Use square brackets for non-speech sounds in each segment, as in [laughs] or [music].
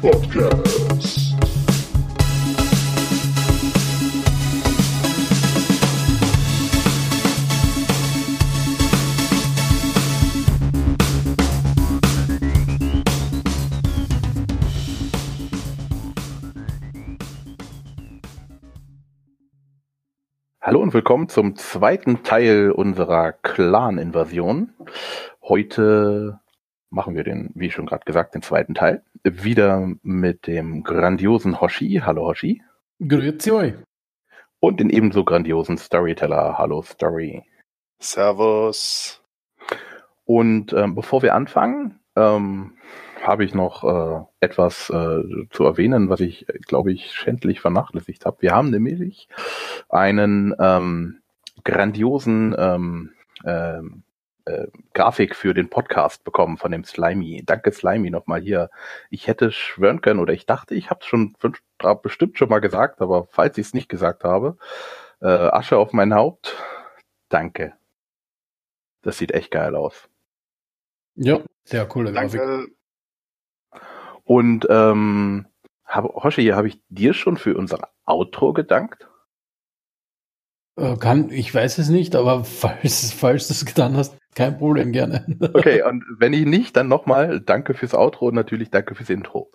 Podcast. Hallo und willkommen zum zweiten Teil unserer Clan-Invasion. Heute machen wir den, wie schon gerade gesagt, den zweiten Teil. Wieder mit dem grandiosen Hoshi. Hallo Hoshi. Grüezi euch. Und den ebenso grandiosen Storyteller. Hallo Story. Servus. Und ähm, bevor wir anfangen, ähm, habe ich noch äh, etwas äh, zu erwähnen, was ich, glaube ich, schändlich vernachlässigt habe. Wir haben nämlich einen ähm, grandiosen ähm, ähm, äh, Grafik für den Podcast bekommen von dem Slimy. Danke Slimy nochmal hier. Ich hätte schwören können oder ich dachte, ich habe es schon fünf, bestimmt schon mal gesagt, aber falls ich es nicht gesagt habe, äh, Asche auf mein Haupt. Danke. Das sieht echt geil aus. Ja, sehr coole Grafik. Danke. Und ähm, hab, Hoshi, habe ich dir schon für unser Outro gedankt? Äh, kann, ich weiß es nicht, aber [laughs] falls, falls du es getan hast, kein Problem, gerne. [laughs] Okay, und wenn ich nicht, dann nochmal danke fürs Outro und natürlich danke fürs Intro.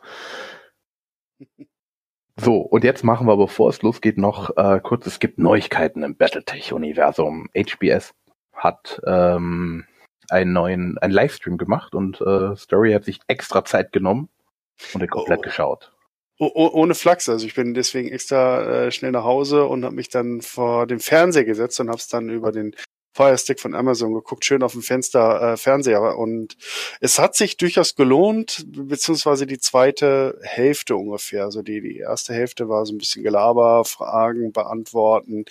So, und jetzt machen wir, bevor es losgeht, noch äh, kurz, es gibt Neuigkeiten im Battletech-Universum. HBS hat ähm, einen neuen, einen Livestream gemacht und äh, Story hat sich extra Zeit genommen und den komplett Oh. geschaut. Oh, oh, ohne Flachs, also ich bin deswegen extra äh, schnell nach Hause und habe mich dann vor den Fernseher gesetzt und habe es dann über den Fire Stick von Amazon geguckt, schön auf dem Fenster äh, Fernseher und es hat sich durchaus gelohnt, beziehungsweise die zweite Hälfte ungefähr. Also die, die erste Hälfte war so ein bisschen Gelaber, Fragen beantworten,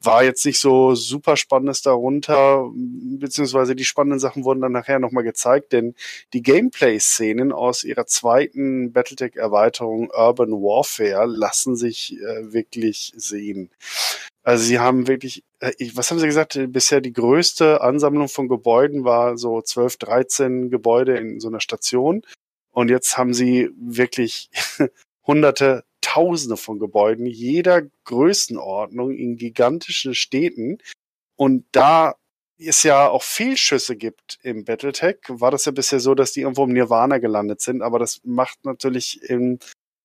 war jetzt nicht so super spannendes darunter, beziehungsweise die spannenden Sachen wurden dann nachher nochmal gezeigt, denn die Gameplay-Szenen aus ihrer zweiten Battletech-Erweiterung Urban Warfare lassen sich äh, wirklich sehen. Also sie haben wirklich, äh, was haben sie gesagt, bisher die größte Ansammlung von Gebäuden war so 12, 13 Gebäude in so einer Station. Und jetzt haben sie wirklich [laughs] hunderte, tausende von Gebäuden jeder Größenordnung in gigantischen Städten. Und da es ja auch Fehlschüsse gibt im Battletech, war das ja bisher so, dass die irgendwo im Nirvana gelandet sind, aber das macht natürlich in,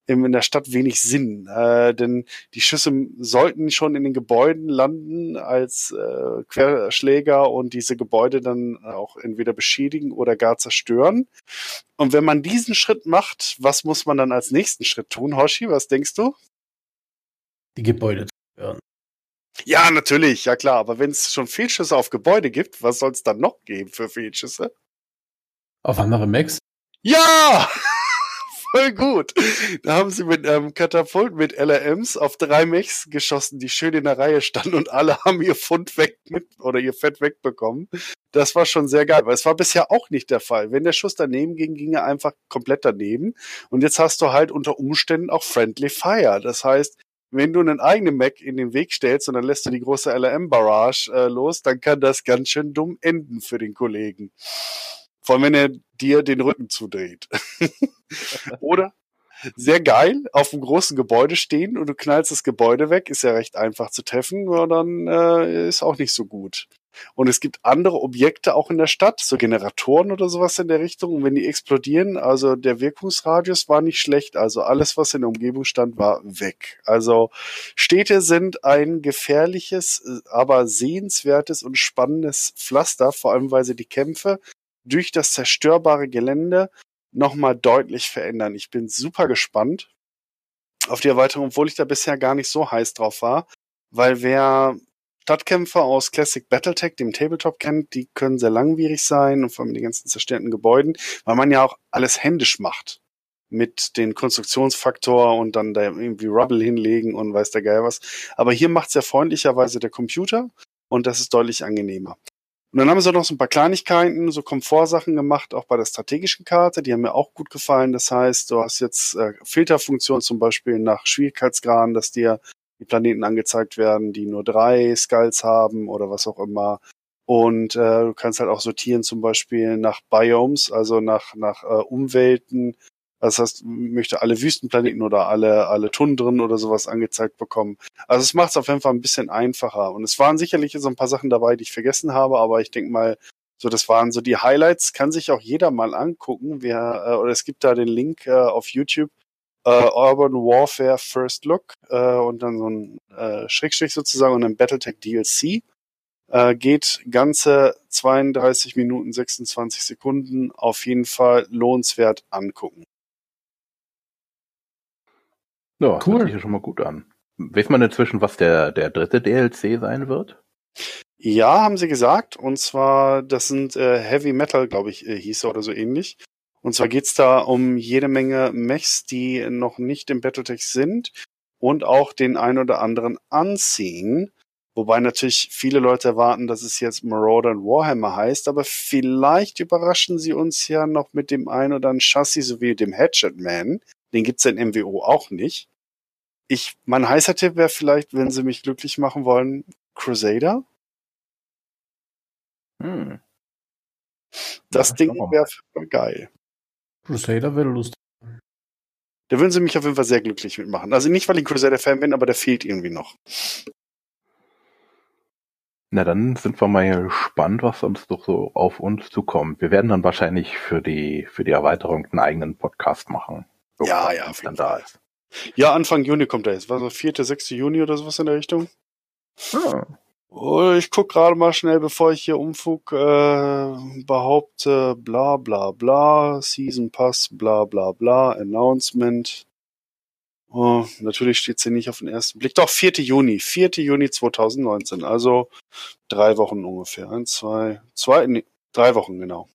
in, in der Stadt wenig Sinn, äh, denn die Schüsse sollten schon in den Gebäuden landen als äh, Querschläger und diese Gebäude dann auch entweder beschädigen oder gar zerstören. Und wenn man diesen Schritt macht, was muss man dann als nächsten Schritt tun, Hoshi? Was denkst du? Die Gebäude zerstören. Ja, natürlich, ja klar, aber wenn es schon Fehlschüsse auf Gebäude gibt, was soll es dann noch geben für Fehlschüsse? Auf andere Max? Ja! Voll gut. Da haben sie mit einem Katapult mit LRMs auf drei Mechs geschossen, die schön in der Reihe standen und alle [laughs] haben ihr Pfund weg mit oder ihr Fett wegbekommen. Das war schon sehr geil, weil es war bisher auch nicht der Fall. Wenn der Schuss daneben ging, ging er einfach komplett daneben. Und jetzt hast du halt unter Umständen auch Friendly Fire. Das heißt, wenn du einen eigenen Mac in den Weg stellst und dann lässt du die große LRM-Barrage äh, los, dann kann das ganz schön dumm enden für den Kollegen. Vor allem, wenn er dir den Rücken zudreht. [laughs] Oder sehr geil, auf einem großen Gebäude stehen und du knallst das Gebäude weg, ist ja recht einfach zu treffen, nur dann äh, ist auch nicht so gut. Und es gibt andere Objekte auch in der Stadt, so Generatoren oder sowas in der Richtung. Und wenn die explodieren, also der Wirkungsradius war nicht schlecht. Also alles, was in der Umgebung stand, war weg. Also Städte sind ein gefährliches, äh, aber sehenswertes und spannendes Pflaster, vor allem weil sie die Kämpfe durch das zerstörbare Gelände nochmal deutlich verändern. Ich bin super gespannt auf die Erweiterung, obwohl ich da bisher gar nicht so heiß drauf war, weil wer Stadtkämpfer aus Classic Battletech, dem Tabletop kennt, die können sehr langwierig sein und vor allem die ganzen zerstörten Gebäuden, weil man ja auch alles händisch macht mit den Konstruktionsfaktor und dann da irgendwie Rubble hinlegen und weiß der Geil was. Aber hier macht's ja freundlicherweise der Computer und das ist deutlich angenehmer. Und dann haben sie noch so ein paar Kleinigkeiten, so Komfortsachen gemacht, auch bei der strategischen Karte. Die haben mir auch gut gefallen. Das heißt, du hast jetzt äh, Filterfunktion zum Beispiel nach Schwierigkeitsgraden, dass dir die Planeten angezeigt werden, die nur drei Skulls haben oder was auch immer. Und äh, du kannst halt auch sortieren zum Beispiel nach Biomes, also nach, nach äh, Umwelten. Das heißt, möchte alle Wüstenplaneten oder alle, alle Tundren oder sowas angezeigt bekommen. Also es macht es auf jeden Fall ein bisschen einfacher. Und es waren sicherlich so ein paar Sachen dabei, die ich vergessen habe, aber ich denke mal, so das waren so die Highlights, kann sich auch jeder mal angucken. Wir, äh, oder es gibt da den Link äh, auf YouTube, äh, Urban Warfare First Look äh, und dann so ein äh, Schrägstrich sozusagen und ein Battletech DLC. Äh, geht ganze 32 Minuten 26 Sekunden. Auf jeden Fall lohnenswert angucken. Ja, Cool. hört sich ja schon mal gut an. Weiß man inzwischen, was der, der dritte DLC sein wird? Ja, haben sie gesagt. Und zwar, das sind äh, Heavy Metal, glaube ich, äh, hieß er oder so ähnlich. Und zwar geht's da um jede Menge Mechs, die noch nicht im Battletech sind und auch den ein oder anderen anziehen. Wobei natürlich viele Leute erwarten, dass es jetzt Marauder und Warhammer heißt, aber vielleicht überraschen sie uns ja noch mit dem ein oder anderen Chassis sowie dem Hatchet Man. Den gibt's in MWO auch nicht. Ich, mein heißer Tipp wäre vielleicht, wenn sie mich glücklich machen wollen, Crusader. Hm. Das Ja, Ding wäre geil. Crusader wäre lustig. Da würden sie mich auf jeden Fall sehr glücklich mitmachen. Also nicht, weil ich ein Crusader-Fan bin, aber der fehlt irgendwie noch. Na, dann sind wir mal gespannt, was uns doch so auf uns zukommt. Wir werden dann wahrscheinlich für die, für die Erweiterung einen eigenen Podcast machen. Ja, ja, dann da ist. Ja, Anfang Juni kommt er jetzt. War so 4., 6. Juni oder sowas in der Richtung. Ah, Oh, ich guck gerade mal schnell, bevor ich hier Umfug äh, behaupte, bla bla bla, Season Pass, bla bla bla, Announcement. Oh, natürlich steht sie nicht auf den ersten Blick. Doch, 4. Juni, 4. Juni 2019, also drei Wochen ungefähr. Eins, zwei, zwei, nee, drei Wochen, genau.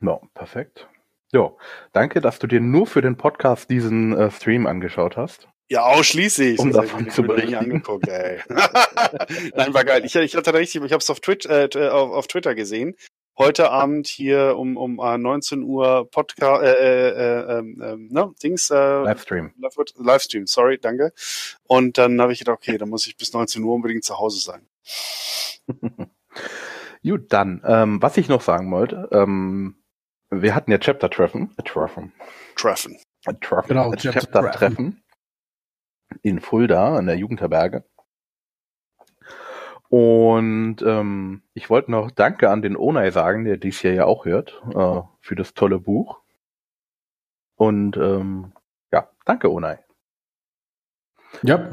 no, perfekt. Jo, danke, dass du dir nur für den Podcast diesen äh, Stream angeschaut hast. Ja, ausschließlich. Um davon ich zu berichten. angeguckt, ey. [laughs] Nein, war geil. Ich, ich hatte richtig, ich habe es auf, Twitch, äh, auf, auf Twitter gesehen. Heute Abend hier um, um äh, 19 Uhr Podcast, äh, äh, äh, ähm, ähm, ne, Dings, äh, Livestream. Live- Livestream, sorry, danke. Und dann habe ich gedacht, okay, dann muss ich bis 19 Uhr unbedingt zu Hause sein. [laughs] Gut, dann, ähm, was ich noch sagen wollte, ähm, wir hatten ja Chapter-Treffen. Äh, Treffen. Treffen. Äh, Treffen. Genau, Äh, Chapter- Chapter-Treffen. In Fulda an der Jugendherberge. Und ähm, ich wollte noch Danke an den Onai sagen, der dies hier ja auch hört, äh, für das tolle Buch. Und ähm, ja, danke Onai. Ja,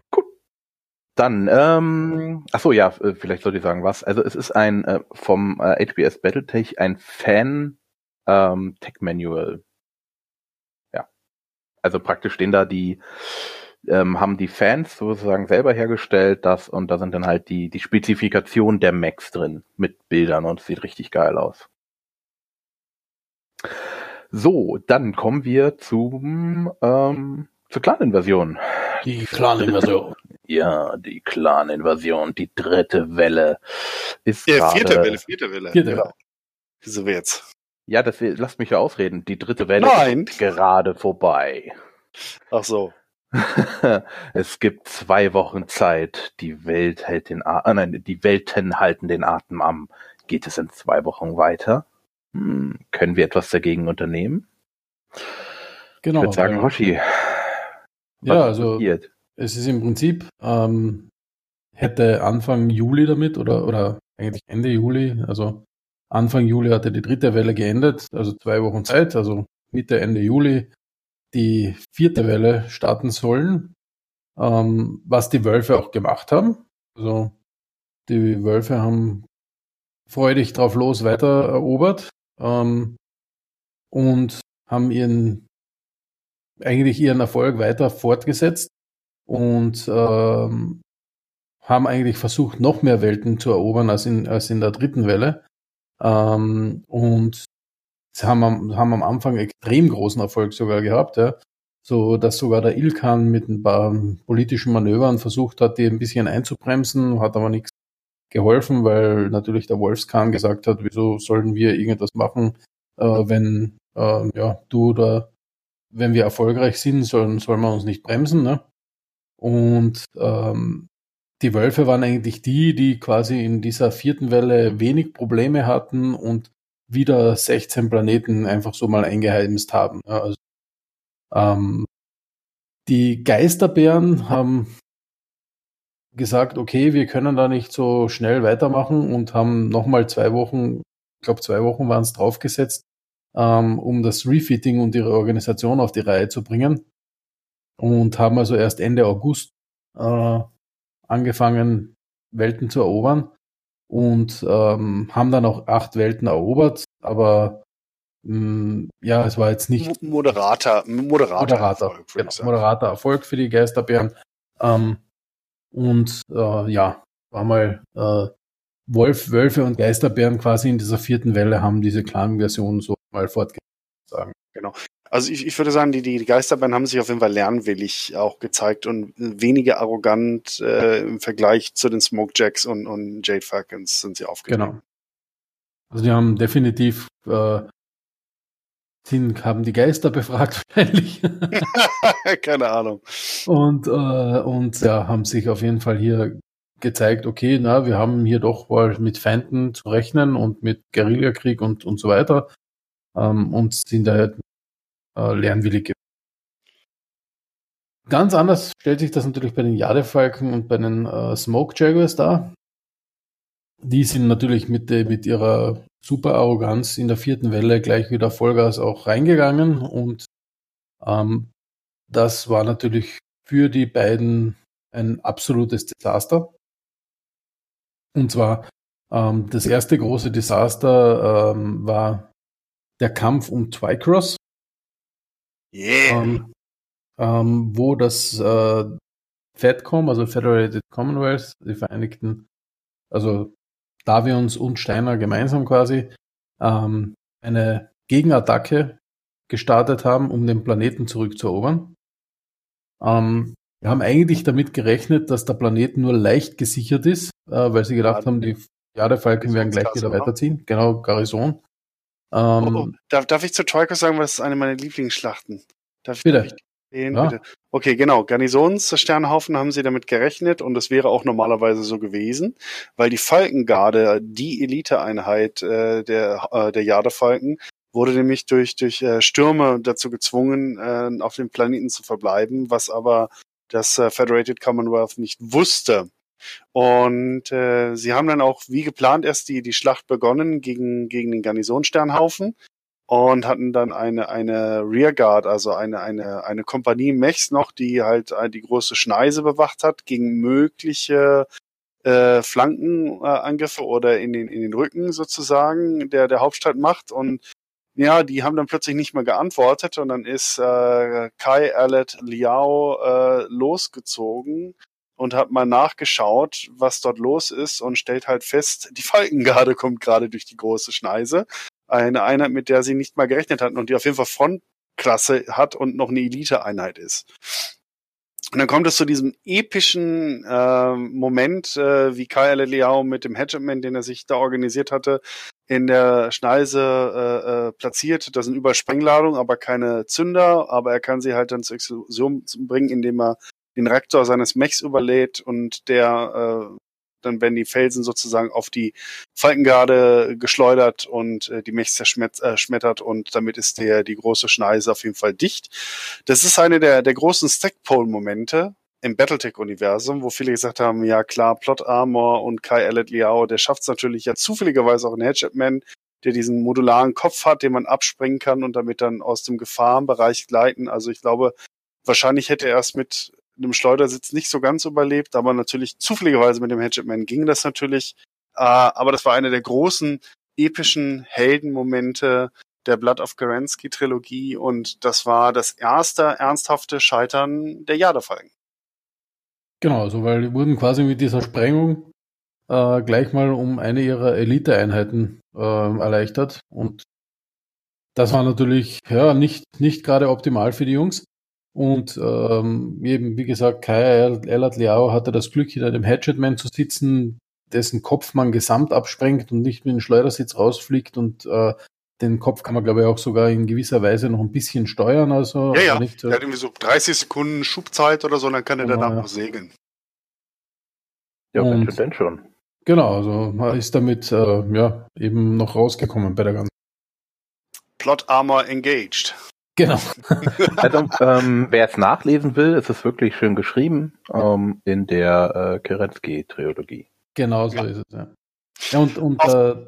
Dann, ähm, ach so, ja, vielleicht sollte ich sagen was. Also es ist ein äh, vom äh, HBS Battletech ein Fan ähm, Tech Manual. Ja, also praktisch stehen da die ähm, haben die Fans sozusagen selber hergestellt, das und da sind dann halt die die Spezifikation der Macs drin mit Bildern und es sieht richtig geil aus. So, dann kommen wir zum ähm, zur Clan-Invasion. die Clan-Invasion. [laughs] Ja, die Clan-Invasion, die dritte Welle ist Ja, gerade. vierte Welle, vierte Welle. Vierte Genau. Welle. So wie jetzt. Ja, das lasst mich ja ausreden. Die dritte Welle Nein. ist gerade vorbei. Ach so. [laughs] es gibt zwei Wochen Zeit. Die Welt hält den A ah, nein, die Welten halten den Atem an. Geht es in zwei Wochen weiter? Hm, können wir etwas dagegen unternehmen? Genau. ich würde sagen, äh, Hoshi. Ja, was also- passiert? Es ist im Prinzip, ähm, hätte Anfang Juli damit oder, oder eigentlich Ende Juli, also Anfang Juli hatte die dritte Welle geendet, also zwei Wochen Zeit, also Mitte, Ende Juli die vierte Welle starten sollen, ähm, was die Wölfe auch gemacht haben. Also die Wölfe haben freudig drauf los weiter erobert ähm, und haben ihren eigentlich ihren Erfolg weiter fortgesetzt und ähm, haben eigentlich versucht, noch mehr Welten zu erobern als in, als in der dritten Welle. Ähm, und haben, am- haben am Anfang extrem großen Erfolg sogar gehabt, ja. So dass sogar der Ilkan mit ein paar politischen Manövern versucht hat, die ein bisschen einzubremsen, hat aber nichts geholfen, weil natürlich der Wolfskan gesagt hat, wieso sollen wir irgendwas machen, äh, wenn äh, ja, du oder wenn wir erfolgreich sind, sollen, soll man uns nicht bremsen. Ne? Und ähm, die Wölfe waren eigentlich die, die quasi in dieser vierten Welle wenig Probleme hatten und wieder 16 Planeten einfach so mal eingeheimst haben. Ja, also, ähm, die Geisterbären haben gesagt, okay, wir können da nicht so schnell weitermachen und haben nochmal zwei Wochen, ich glaube zwei Wochen waren es draufgesetzt, ähm, um das Refitting und ihre Organisation auf die Reihe zu bringen. Und haben also erst Ende August äh, angefangen, Welten zu erobern und ähm, haben dann auch acht Welten erobert, aber mh, mm, ja, es war jetzt nicht moderater, moderater, moderater Erfolg, genau, moderater Erfolg für die Geisterbären. Ähm, und äh, ja, war mal äh, Wolf, Wölfe und Geisterbären quasi in dieser vierten Welle haben diese Clan-Version so mal fortgesetzt. Genau. Also ich, ich würde sagen, die, die Geisterbären haben sich auf jeden Fall lernwillig auch gezeigt und weniger arrogant äh, im Vergleich zu den Smokejacks und, und Jade Falcons sind sie aufgegangen. Genau. Also die haben definitiv äh, sind, haben die Geister [laughs] befragt wahrscheinlich. [laughs] Keine Ahnung. Und, äh, und ja, haben sich auf jeden Fall hier gezeigt, okay, na, wir haben hier doch mal mit Feinden zu rechnen und mit Guerillakrieg und, und so weiter. Ähm, und sind da äh, lernwillig. Ganz anders stellt sich das natürlich bei den Jadefalken und bei den äh, Smoke Jaguars dar. Die sind natürlich mit, äh, mit ihrer super Arroganz in der vierten Welle gleich wieder Vollgas auch reingegangen und ähm, das war natürlich für die beiden ein absolutes Desaster. Und zwar ähm, das erste große Desaster ähm, war der Kampf um Twycross. Yeah. Ähm, ähm, wo das äh, FedCom, also Federated Commonwealth, die Vereinigten, also Davions und Steiner gemeinsam quasi, ähm, eine Gegenattacke gestartet haben, um den Planeten zurückzuerobern. Ähm, wir haben eigentlich damit gerechnet, dass der Planet nur leicht gesichert ist, äh, weil sie gedacht ja, haben, die Jadefalken werden gleich wieder weiterziehen. Genau, Garrison. Ähm, oh, oh. Darf, darf ich zu Troika sagen, was ist eine meiner Lieblingsschlachten? Darf, bitte. Darf ich den, ja. bitte? Okay, genau. Garnisonssternhaufen haben sie damit gerechnet und das wäre auch normalerweise so gewesen, weil die Falkengarde, die Eliteeinheit äh, der, äh, der Jadefalken, wurde nämlich durch, durch äh, Stürme dazu gezwungen, äh, auf dem Planeten zu verbleiben, was aber das äh, Federated Commonwealth nicht wusste. Und äh, sie haben dann auch wie geplant erst die, die Schlacht begonnen gegen, gegen den Garnisonsternhaufen und hatten dann eine, eine Rearguard, also eine, eine, eine Kompanie Mechs noch, die halt äh, die große Schneise bewacht hat gegen mögliche äh, Flankenangriffe äh, oder in den, in den Rücken sozusagen der, der Hauptstadt macht. Und ja, die haben dann plötzlich nicht mehr geantwortet und dann ist äh, Kai Alet Liao äh, losgezogen und hat mal nachgeschaut, was dort los ist und stellt halt fest, die Falkengarde kommt gerade durch die große Schneise. Eine Einheit, mit der sie nicht mal gerechnet hatten und die auf jeden Fall Frontklasse hat und noch eine Elite-Einheit ist. Und dann kommt es zu diesem epischen äh, Moment, äh, wie Kai Liao mit dem Hedgeman, den er sich da organisiert hatte, in der Schneise äh, äh, platziert. Da sind überall Sprengladungen, aber keine Zünder, aber er kann sie halt dann zur Explosion bringen, indem er den Reaktor seines Mechs überlädt und der äh, dann werden die Felsen sozusagen auf die Falkengarde geschleudert und äh, die Mechs zerschmettert äh, und damit ist der die große Schneise auf jeden Fall dicht. Das ist eine der, der großen Stackpole-Momente im Battletech-Universum, wo viele gesagt haben, ja klar, Plot Armor und Kai Elliot Liao, der schafft es natürlich ja zufälligerweise auch in Hatchetman, der diesen modularen Kopf hat, den man abspringen kann und damit dann aus dem Gefahrenbereich gleiten. Also ich glaube, wahrscheinlich hätte er es mit einem Schleudersitz nicht so ganz überlebt, aber natürlich zufälligerweise mit dem Hatchetman ging das natürlich. Äh, aber das war eine der großen epischen Heldenmomente der Blood of Kerensky Trilogie und das war das erste ernsthafte Scheitern der Jadefalken. Genau, also weil die wurden quasi mit dieser Sprengung äh, gleich mal um eine ihrer Eliteeinheiten äh, erleichtert und das war natürlich ja nicht, nicht gerade optimal für die Jungs. Und ähm, eben, wie gesagt, Kai Elat Liao hatte das Glück, hinter dem Hatchetman zu sitzen, dessen Kopf man gesamt absprengt und nicht mit dem Schleudersitz rausfliegt. Und äh, den Kopf kann man, glaube ich, auch sogar in gewisser Weise noch ein bisschen steuern. Also, ja, ja. Nicht, äh, der hat irgendwie so 30 Sekunden Schubzeit oder so, dann kann er genau, danach ja. noch segeln. Ja, Und- wenn schon, denn schon. Genau, also man ist damit äh, ja eben noch rausgekommen bei der ganzen. Plot Armor engaged. Genau. [laughs] Also, ähm, wer es nachlesen will, ist es wirklich schön geschrieben ähm, in der äh, Kerensky-Trilogie. Genau so Ja. ist es, ja. Ja, und, und Auf- äh,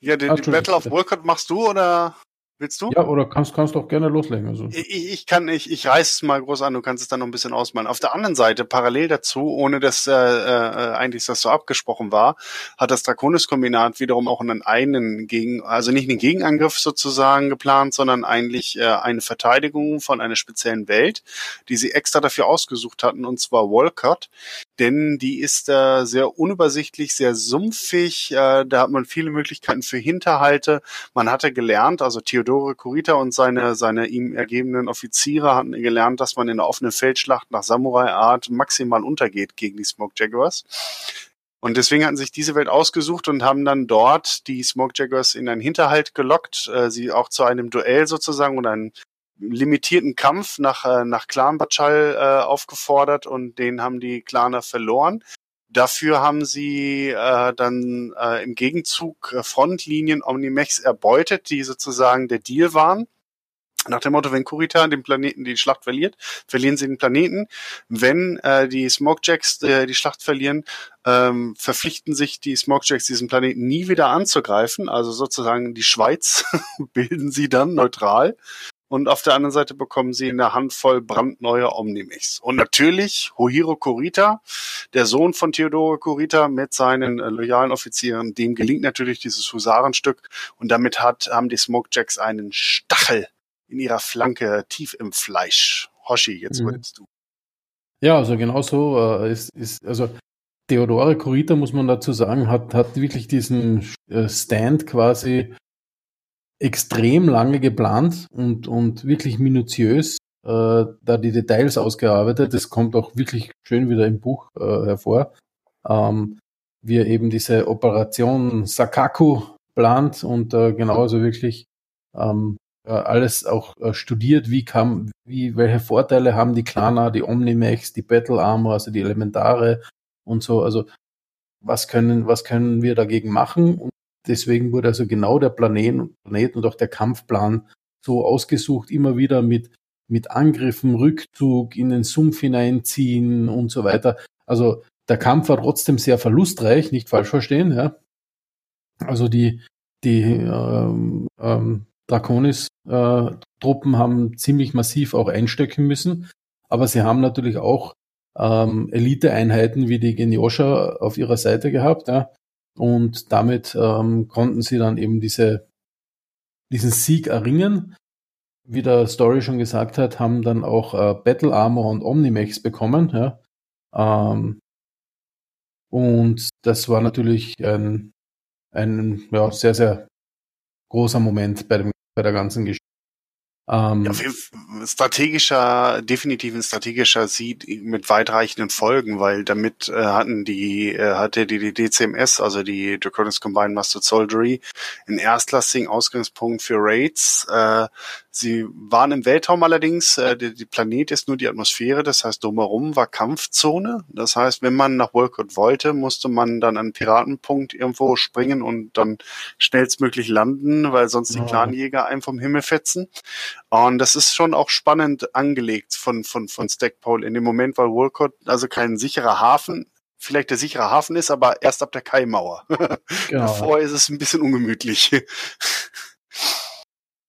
Ja, die, Ah, die Battle of. Wolcott machst du oder willst du? ja, oder kannst kannst doch gerne loslegen. Also. Ich, ich kann, ich, ich reiß es mal groß an, du kannst es dann noch ein bisschen ausmalen. Auf der anderen Seite, parallel dazu, ohne dass äh, äh, eigentlich das so abgesprochen war, hat das Draconis-Kombinat wiederum auch einen einen gegen, also nicht einen Gegenangriff sozusagen geplant, sondern eigentlich äh, eine Verteidigung von einer speziellen Welt, die sie extra dafür ausgesucht hatten, und zwar Wolcott. Denn die ist äh, sehr unübersichtlich, sehr sumpfig, äh, da hat man viele Möglichkeiten für Hinterhalte. Man hatte gelernt, also Theodore Kurita und seine, seine ihm ergebenen Offiziere hatten gelernt, dass man in der offenen Feldschlacht nach Samurai-Art maximal untergeht gegen die Smoke Jaguars. Und deswegen hatten sich diese Welt ausgesucht und haben dann dort die Smoke Jaguars in einen Hinterhalt gelockt, äh, sie auch zu einem Duell sozusagen oder einen limitierten Kampf nach, äh, nach Clan Bachal äh, aufgefordert und den haben die Claner verloren. Dafür haben sie äh, dann äh, im Gegenzug äh, Frontlinien Omnimex erbeutet, die sozusagen der Deal waren. Nach dem Motto, wenn Kurita den Planeten die Schlacht verliert, verlieren sie den Planeten. Wenn äh, die Smokejacks äh, die Schlacht verlieren, ähm, verpflichten sich die Smokejacks, diesen Planeten nie wieder anzugreifen. Also sozusagen die Schweiz [laughs] bilden sie dann neutral. Und auf der anderen Seite bekommen sie eine Handvoll brandneue Omnimix. Und natürlich Hohiro Kurita, der Sohn von Theodore Kurita mit seinen äh, loyalen Offizieren, dem gelingt natürlich dieses Husarenstück. Und damit hat, haben die Smokejacks einen Stachel in ihrer Flanke tief im Fleisch. Hoshi, jetzt Mhm. würdest du. Ja, also genau so äh, ist, ist, also Theodore Kurita, muss man dazu sagen, hat, hat wirklich diesen äh, Stand quasi extrem lange geplant und, und wirklich minutiös äh, da die Details ausgearbeitet. Das kommt auch wirklich schön wieder im Buch äh, hervor. Ähm, wie er eben diese Operation Sakaku plant und äh, genauso wirklich ähm, äh, alles auch äh, studiert, wie kam, wie, welche Vorteile haben die Klana, die Omnimax, die Battle Armor, also die Elementare und so, also was können, was können wir dagegen machen? Und deswegen wurde also genau der Planet, Planet und auch der Kampfplan so ausgesucht, immer wieder mit, mit Angriffen, Rückzug, in den Sumpf hineinziehen und so weiter. Also der Kampf war trotzdem sehr verlustreich, nicht falsch verstehen, ja. Also die, die ähm, ähm, Draconis-Truppen haben ziemlich massiv auch einstecken müssen, aber sie haben natürlich auch ähm, Elite-Einheiten wie die Geniosha auf ihrer Seite gehabt, ja. Und damit ähm, konnten sie dann eben diese, diesen Sieg erringen. Wie der Story schon gesagt hat, haben dann auch äh, Battle Armor und Omnimax bekommen, ja. Ähm, und das war natürlich ein, ein ja, sehr, sehr großer Moment bei, dem, bei der ganzen Geschichte. Ähm, Ja, strategischer, definitiv ein strategischer Sieg mit weitreichenden Folgen, weil damit äh, hatten die, äh, hatte die, die DCMS, also die Draconis Combined Master Soldiery, einen erstklassigen Ausgangspunkt für Raids. Äh, sie waren im Weltraum allerdings, äh, die, die Planet ist nur die Atmosphäre, das heißt drumherum war Kampfzone. Das heißt, wenn man nach Wolcott wollte, musste man dann an einen Piratenpunkt irgendwo springen und dann schnellstmöglich landen, weil sonst die. Clanjäger einem vom Himmel fetzen. Und das ist schon auch spannend angelegt von, von, von Stackpole in dem Moment, weil Wolcott also kein sicherer Hafen, vielleicht der sichere Hafen ist, aber erst ab der Kaimauer. [laughs] genau. Davor ist es ein bisschen ungemütlich.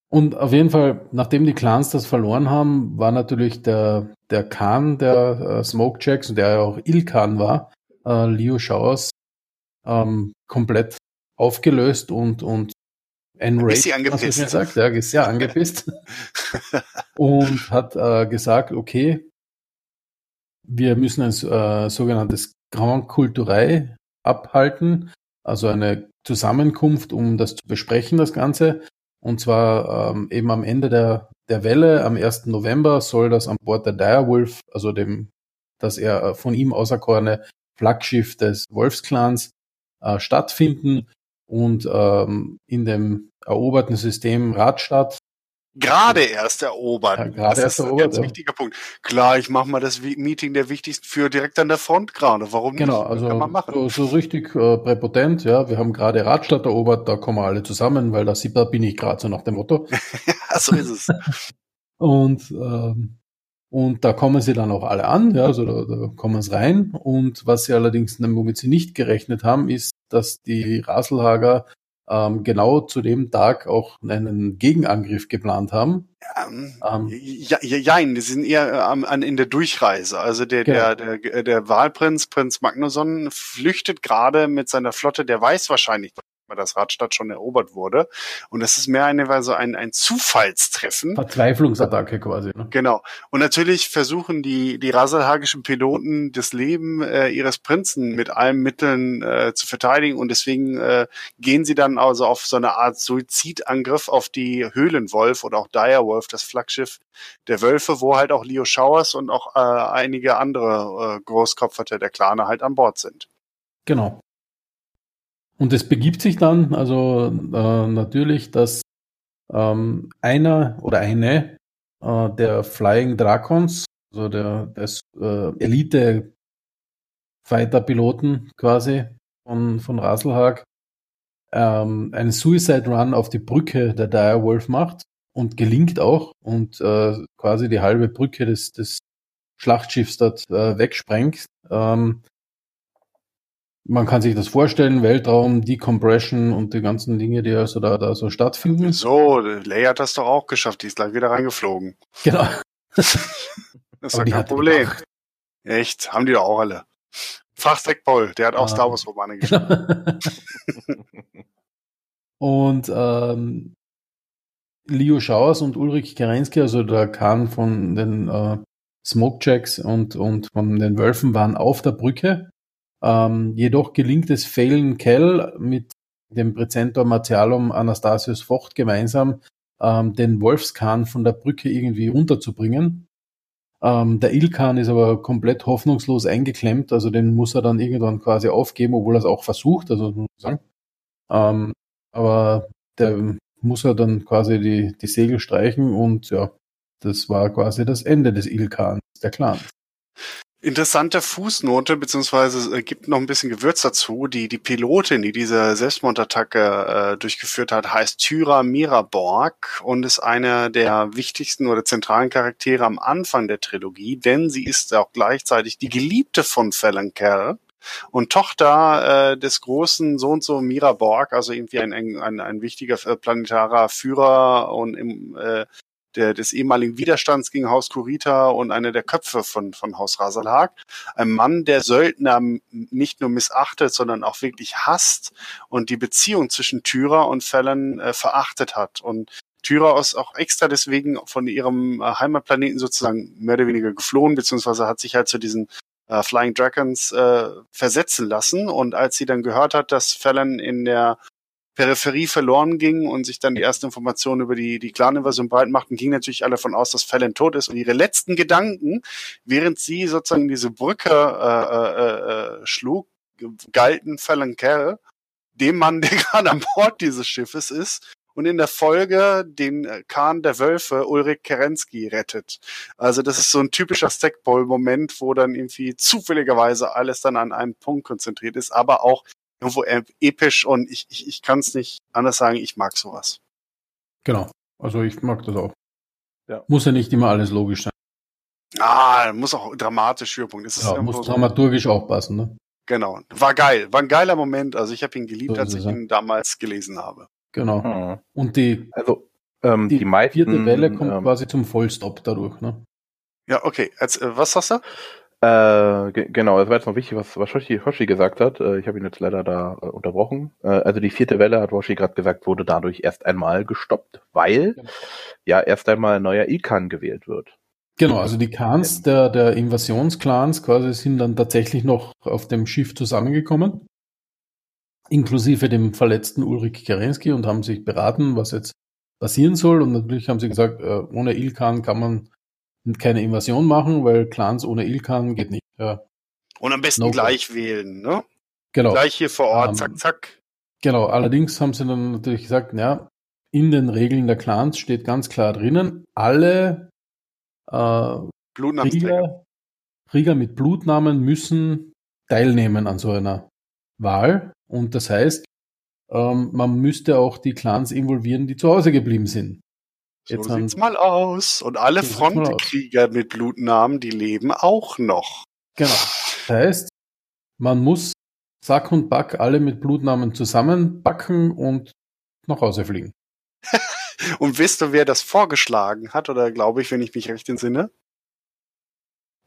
Und auf jeden Fall, nachdem die Clans das verloren haben, war natürlich der, der Khan der äh, Smoke Jacks, der ja auch Ilkan war, äh, Leo Showers, ähm, komplett aufgelöst und, und enraged, bisschen angepisst. was man sagt. Ja, ist sehr angepisst. [laughs] und hat äh, gesagt, okay, wir müssen ein äh, sogenanntes Grand Kulturei abhalten, also eine Zusammenkunft, um das zu besprechen, das Ganze. Und zwar ähm, eben am Ende der, der Welle, am 1. November, soll das an Bord der Direwolf, also dem, das er äh, von ihm auserkorene Flaggschiff des Wolfsclans, äh, stattfinden. Und ähm, in dem eroberten System Radstadt gerade erst erobert. Ja, gerade das erst ist ein erobert, ganz ja. wichtiger Punkt. Klar, ich mache mal das Meeting der wichtigsten für direkt an der Front gerade. Warum Genau, nicht? also Kann man machen. so, so richtig äh, präpotent, ja. Wir haben gerade Radstadt erobert, da kommen wir alle zusammen, weil da, sieht- da bin ich gerade so nach dem Motto. [laughs] Ja, so ist es. [laughs] Und, ähm, und da kommen sie dann auch alle an, ja, also da, da kommen sie rein. Und was sie allerdings, womit sie nicht gerechnet haben, ist, dass die Raselhager ähm, genau zu dem Tag auch einen Gegenangriff geplant haben. Ähm, Ähm, ja, ja, jein, die sind eher äh, am- an, in der Durchreise. Also der, Genau. der, der, der Wahlprinz, Prinz Magnusson, flüchtet gerade mit seiner Flotte, der weiß wahrscheinlich, weil das Radstadt schon erobert wurde. Und das ist mehr eine Weise ein, ein Zufallstreffen. Verzweiflungsattacke quasi. Ne? Genau. Und natürlich versuchen die, die raselhagischen Piloten das Leben äh, ihres Prinzen mit allen Mitteln äh, zu verteidigen. Und deswegen äh, gehen sie dann also auf so eine Art Suizidangriff auf die Höhlenwolf oder auch Direwolf, das Flaggschiff der Wölfe, wo halt auch Leo Schauers und auch äh, einige andere äh, Großkopferte der Klane halt an Bord sind. Genau. Und es begibt sich dann also äh, natürlich, dass ähm, einer oder eine äh, der Flying Dragons, also der des äh, Elite Fighter Piloten quasi von von Raselhag, ähm, einen Suicide Run auf die Brücke der Direwolf macht und gelingt auch und äh, quasi die halbe Brücke des des Schlachtschiffs dort äh, wegsprengt. Ähm, man kann sich das vorstellen, Weltraum, Decompression und die ganzen Dinge, die also da, da so stattfinden. So, Leia hat das doch auch geschafft, die ist gleich wieder reingeflogen. Genau. Das ist kein Problem. Macht. Echt, haben die doch auch alle. Frag Zack Paul, der hat auch Ah. Star Wars Romane [laughs] geschrieben. und ähm, Leo Schauers und Ulrich Kerensky, also der Kahn von den äh, Smokejacks und, und von den Wölfen, waren auf der Brücke. Ähm, jedoch gelingt es Phelan Kell mit dem Präzentor Martialum Anastasius Vocht gemeinsam, ähm, den Wolfskahn von der Brücke irgendwie runterzubringen. Ähm, der Ilkan ist aber komplett hoffnungslos eingeklemmt, also den muss er dann irgendwann quasi aufgeben, obwohl er es auch versucht, also muss ich sagen. Ähm, aber der muss er dann quasi die, die Segel streichen und ja, das war quasi das Ende des Ilkan, der Clan. Interessante Fußnote, beziehungsweise äh, gibt noch ein bisschen Gewürz dazu. Die, die Pilotin, die diese Selbstmordattacke äh, durchgeführt hat, heißt Tyra Miraborg und ist einer der wichtigsten oder zentralen Charaktere am Anfang der Trilogie, denn sie ist auch gleichzeitig die Geliebte von Fallon Kerr und Tochter äh, des großen so und so Miraborg, also irgendwie ein, ein, ein, ein wichtiger äh, planetarer Führer und im, äh, der, des ehemaligen Widerstands gegen Haus Kurita und einer der Köpfe von, von Haus Rasalhag. Ein Mann, der Söldner nicht nur missachtet, sondern auch wirklich hasst und die Beziehung zwischen Tyra und Fallon äh, verachtet hat. Und Tyra ist auch extra deswegen von ihrem äh, Heimatplaneten sozusagen mehr oder weniger geflohen, beziehungsweise hat sich halt zu diesen äh, Flying Dragons äh, versetzen lassen. Und als sie dann gehört hat, dass Fallon in der Peripherie verloren ging und sich dann die ersten Informationen über die, die Clan-Invasion breit machten, ging natürlich alle davon aus, dass Fallon tot ist. Und ihre letzten Gedanken, während sie sozusagen diese Brücke äh, äh, äh, schlug, galten Fallon Kerr, dem Mann, [laughs] der gerade an Bord dieses Schiffes ist, und in der Folge den äh, Kahn der Wölfe Ulrich Kerensky rettet. Also das ist so ein typischer Stackpole-Moment, wo dann irgendwie zufälligerweise alles dann an einem Punkt konzentriert ist, aber auch irgendwo e- episch und ich, ich, ich kann es nicht anders sagen, ich mag sowas. Genau. Also ich mag das auch. Ja. Muss ja nicht immer alles logisch sein. Ah, muss auch dramatisch Höhepunkt. Das Ja, muss so- dramaturgisch auch passen, ne? Genau. War geil. War ein geiler Moment. Also ich habe ihn geliebt, So als ich ja. ihn damals gelesen habe. Genau. Hm. Und die, Also, ähm, die, die, meisten. vierte Welle kommt ähm, quasi zum Vollstopp dadurch, ne? Ja, okay. Als, äh, was sagst du? Äh, ge- genau, es war jetzt noch wichtig, was, was Hoshi, Hoshi gesagt hat. Äh, ich habe ihn jetzt leider da äh, unterbrochen. Äh, also die vierte Welle, hat Hoshi gerade gesagt, wurde dadurch erst einmal gestoppt, weil ja erst einmal ein neuer Ilkan gewählt wird. Genau, also die Clans der, der Invasionsclans quasi sind dann tatsächlich noch auf dem Schiff zusammengekommen, inklusive dem verletzten Ulrich Kerensky und haben sich beraten, was jetzt passieren soll. Und natürlich haben sie gesagt, äh, ohne Ilkan kann man keine Invasion machen, weil Clans ohne Ilkan geht nicht. Ja, Und am besten No gleich wählen, ne? genau. Gleich hier vor Ort, Ähm, zack, zack. Genau, allerdings haben sie dann natürlich gesagt, ja, in den Regeln der Clans steht ganz klar drinnen, alle äh, Krieger, Krieger mit Blutnamen müssen teilnehmen an so einer Wahl. Und das heißt, ähm, man müsste auch die Clans involvieren, die zu Hause geblieben sind. Jetzt so sieht's mal aus. Und alle Frontkrieger mit Blutnamen, die leben auch noch. Genau. Das heißt, man muss Sack und Back alle mit Blutnamen zusammenbacken und nach Hause fliegen. [laughs] und wisst ihr, wer das vorgeschlagen hat? Oder glaube ich, wenn ich mich recht entsinne?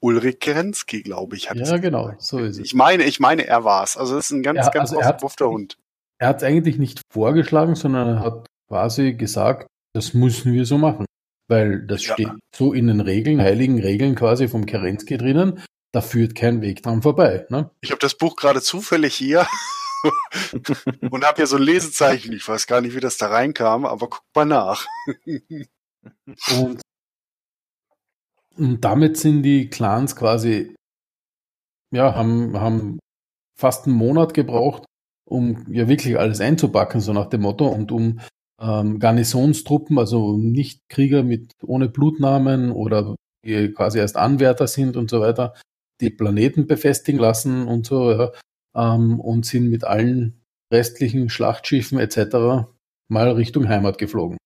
Ulrich Kerensky, glaube ich, hat Ja, genau, so ist es. Ich meine, ich meine, er war es. Also, das ist ein ganz, ja, ganz also ausgebuffter Hund. Er hat es eigentlich nicht vorgeschlagen, sondern er hat quasi gesagt, das müssen wir so machen. Weil das ja. steht so in den Regeln, heiligen Regeln quasi vom Kerensky drinnen, da führt kein Weg dran vorbei. Ne? Ich habe das Buch gerade zufällig hier [laughs] und habe hier so ein Lesezeichen. Ich weiß gar nicht, wie das da reinkam, aber guck mal nach. [laughs] und und damit sind die Clans quasi, ja, haben, haben fast einen Monat gebraucht, um ja wirklich alles einzupacken, so nach dem Motto, und um ähm, Garnisonstruppen, also nicht Krieger mit ohne Blutnamen oder die quasi erst Anwärter sind und so weiter, die Planeten befestigen lassen und so, ja, ähm, und sind mit allen restlichen Schlachtschiffen etc. mal Richtung Heimat geflogen.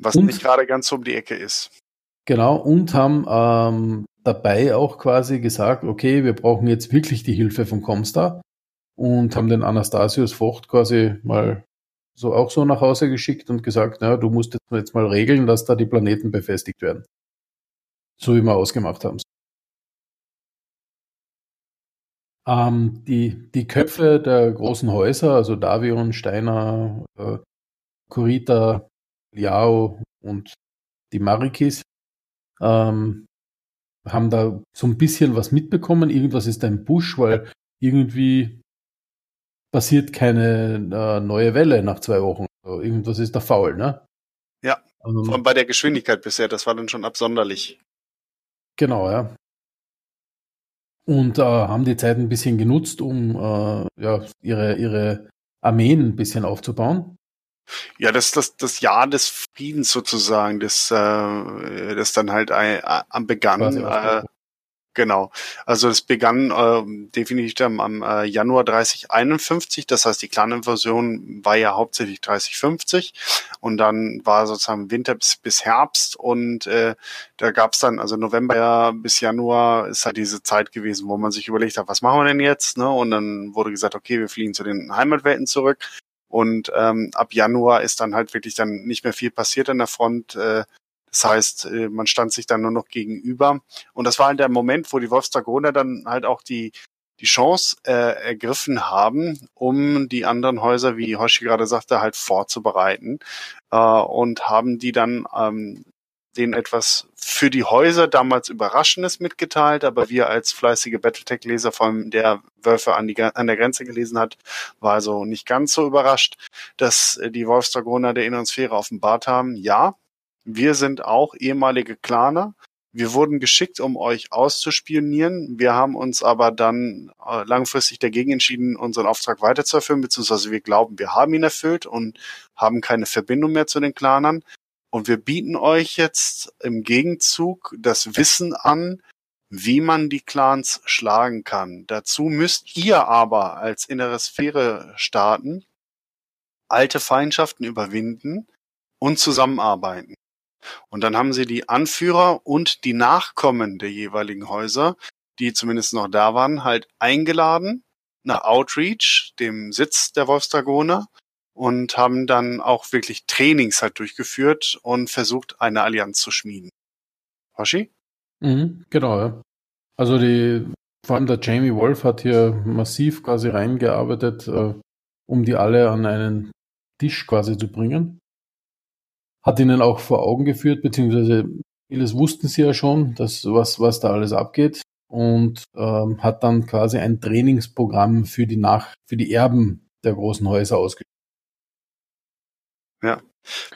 Was und, nicht gerade ganz um die Ecke ist. Genau, und haben ähm, dabei auch quasi gesagt, okay, wir brauchen jetzt wirklich die Hilfe von Comstar und haben den Anastasius Vocht quasi mal so auch so nach Hause geschickt und gesagt, na, du musst jetzt mal regeln, dass da die Planeten befestigt werden. So wie wir ausgemacht haben. Ähm, die, die Köpfe der großen Häuser, also Davion, Steiner, äh, Kurita, Liao und die Marikis, ähm, haben da so ein bisschen was mitbekommen. Irgendwas ist im Busch, weil irgendwie passiert keine äh, neue Welle nach zwei Wochen. Also irgendwas ist da faul, ne? Ja, ähm, vor allem bei der Geschwindigkeit bisher, das war dann schon absonderlich. Genau, ja. Und äh, haben die Zeit ein bisschen genutzt, um äh, ja, ihre, ihre Armeen ein bisschen aufzubauen. Ja, das das das Jahr des Friedens sozusagen, das äh, das dann halt äh, am begann. Äh, genau. Also es begann äh, definitiv am, äh, Januar 3051. Das heißt, die Clan-Invasion war ja hauptsächlich 3050 und dann war sozusagen Winter bis, bis Herbst und äh, da gab's dann also November bis Januar ist halt diese Zeit gewesen, wo man sich überlegt hat, was machen wir denn jetzt? Ne? Und dann wurde gesagt, okay, wir fliegen zu den Heimatwelten zurück. Und ähm, ab Januar ist dann halt wirklich dann nicht mehr viel passiert an der Front. Äh, das heißt, äh, man stand sich dann nur noch gegenüber. Und das war halt der Moment, wo die Wolfsdragoner dann halt auch die, die Chance äh, ergriffen haben, um die anderen Häuser, wie Hoshi gerade sagte, halt vorzubereiten. Äh, und haben die dann ähm, denen etwas für die Häuser damals Überraschendes mitgeteilt, aber wir als fleißige Battletech-Leser, vor allem der Wölfe an, die, an der Grenze gelesen hat, war also nicht ganz so überrascht, dass äh, die Wolfsdragoner der inneren Sphäre offenbart haben. Ja, wir sind auch ehemalige Claner. Wir wurden geschickt, um euch auszuspionieren. Wir haben uns aber dann äh, langfristig dagegen entschieden, unseren Auftrag weiterzuerfüllen, beziehungsweise wir glauben, wir haben ihn erfüllt und haben keine Verbindung mehr zu den Clanern. Und wir bieten euch jetzt im Gegenzug das Wissen an, wie man die Clans schlagen kann. Dazu müsst ihr aber als innere Sphäre starten, alte Feindschaften überwinden und zusammenarbeiten. Und dann haben sie die Anführer und die Nachkommen der jeweiligen Häuser, die zumindest noch da waren, halt eingeladen nach Outreach, dem Sitz der Wolfsdragoner, und haben dann auch wirklich Trainings halt durchgeführt und versucht, eine Allianz zu schmieden. Hoshi? Mhm, genau, ja. Also die, vor allem der Jamie Wolf hat hier massiv quasi reingearbeitet, äh, um die alle an einen Tisch quasi zu bringen. Hat ihnen auch vor Augen geführt, beziehungsweise vieles wussten sie ja schon, dass was, was da alles abgeht und ähm, hat dann quasi ein Trainingsprogramm für die Nach für die Erben der großen Häuser ausgeführt. Ja.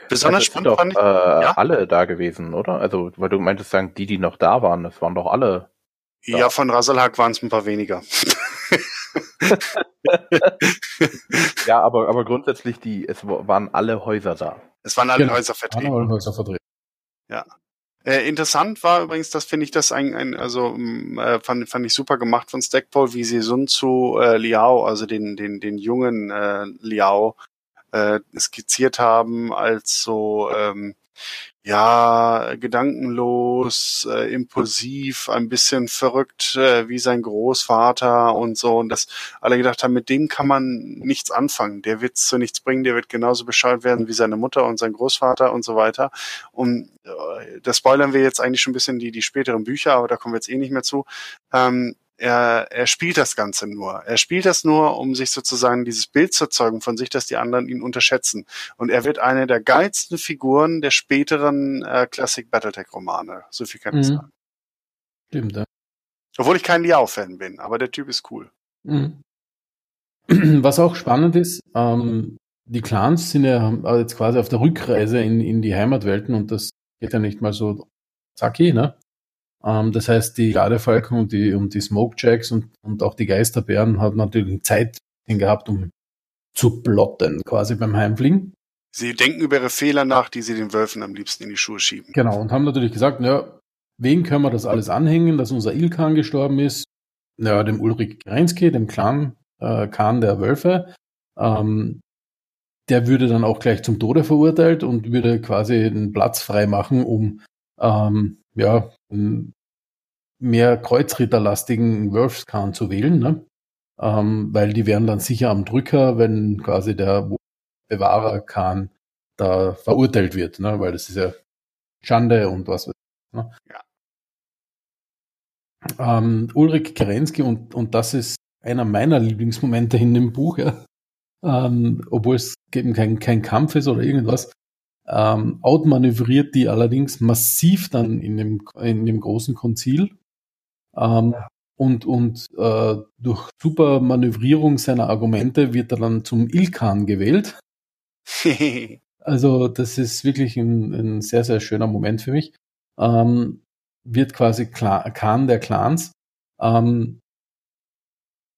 Besonders also spannend doch, fand ich, äh, ja? alle da gewesen, oder? Also, weil du meintest sagen, die, die noch da waren, das waren doch alle. Da. Ja, von Rasalhak waren es ein paar weniger. [laughs] [laughs] ja, aber, aber grundsätzlich, die, es waren alle Häuser da. Es waren alle Genau. Häuser vertreten. Alle Häuser vertreten. Äh, interessant war übrigens, das finde ich das ein, ein also äh, fand, fand ich super gemacht von Stackpole, wie sie Sun Tzu äh, Liao, also den den den jungen äh, Liao äh, skizziert haben als so ähm, ja gedankenlos, äh, impulsiv, ein bisschen verrückt äh, wie sein Großvater und so und das alle gedacht haben, mit dem kann man nichts anfangen. Der wird zu nichts bringen, der wird genauso bescheuert werden wie seine Mutter und sein Großvater und so weiter. Und äh, das spoilern wir jetzt eigentlich schon ein bisschen die, die späteren Bücher, aber da kommen wir jetzt eh nicht mehr zu. Ähm, er, er spielt das Ganze nur. Er spielt das nur, um sich sozusagen dieses Bild zu erzeugen von sich, dass die anderen ihn unterschätzen. Und er wird eine der geilsten Figuren der späteren äh, Classic Battletech-Romane. So viel kann ich Mhm. sagen. Stimmt, ja. Obwohl ich kein Liao-Fan bin, aber der Typ ist cool. Mhm. [clears throat] Was auch spannend ist, ähm, die Clans sind ja äh, jetzt quasi auf der Rückreise in, in die Heimatwelten und das geht ja nicht mal so zacki, ne? Ähm, das heißt, die Ladefalken und die, und die Smokejacks und, und auch die Geisterbären haben natürlich Zeit gehabt, um zu plotten, quasi beim Heimfliegen. Sie denken über ihre Fehler nach, die sie den Wölfen am liebsten in die Schuhe schieben. Genau, und haben natürlich gesagt, ja, wen können wir das alles anhängen, dass unser Ilkan gestorben ist? Ja, dem Ulrich Gerensky, dem Clan, äh, Khan der Wölfe. Ähm, der würde dann auch gleich zum Tode verurteilt und würde quasi einen Platz frei machen, um ähm, ja, mehr kreuzritterlastigen Wolfskhan zu wählen, ne? ähm, weil die wären dann sicher am Drücker, wenn quasi der Bewahrer Khan da verurteilt wird, ne? weil das ist ja Schande und was weiß ich. Ne? Ähm, Ulrich Kerensky und, und das ist einer meiner Lieblingsmomente in dem Buch, ja. ähm, obwohl es eben kein, kein Kampf ist oder irgendwas, ähm, outmanövriert die allerdings massiv dann in dem, in dem großen Konzil ähm, und, und äh, durch super Manövrierung seiner Argumente wird er dann zum Ilkan gewählt. [laughs] Also das ist wirklich ein, ein sehr, sehr schöner Moment für mich. Ähm, wird quasi Kla Khan der Clans, ähm,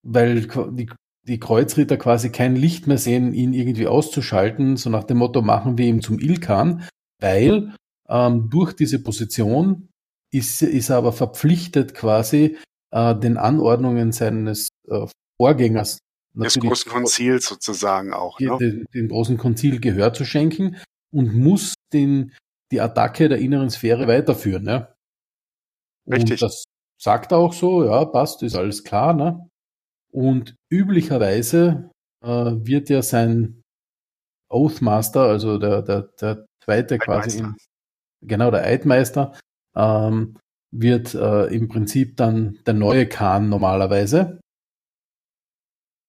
weil die, die Kreuzritter quasi kein Licht mehr sehen, ihn irgendwie auszuschalten, so nach dem Motto, machen wir ihn zum Ilkan, weil ähm, durch diese Position ist, ist er aber verpflichtet quasi äh, den Anordnungen seines äh, Vorgängers Des großen Konzils sozusagen auch. Ne? den, den großen Konzil Gehör zu schenken und muss den, die Attacke der inneren Sphäre weiterführen. Ne? Richtig. Und das sagt er auch so, ja, passt, ist alles klar. Ne? Und üblicherweise äh, wird ja sein Oathmaster, also der, der, der zweite quasi, im, genau, der Eidmeister, ähm, wird äh, im Prinzip dann der neue Khan normalerweise.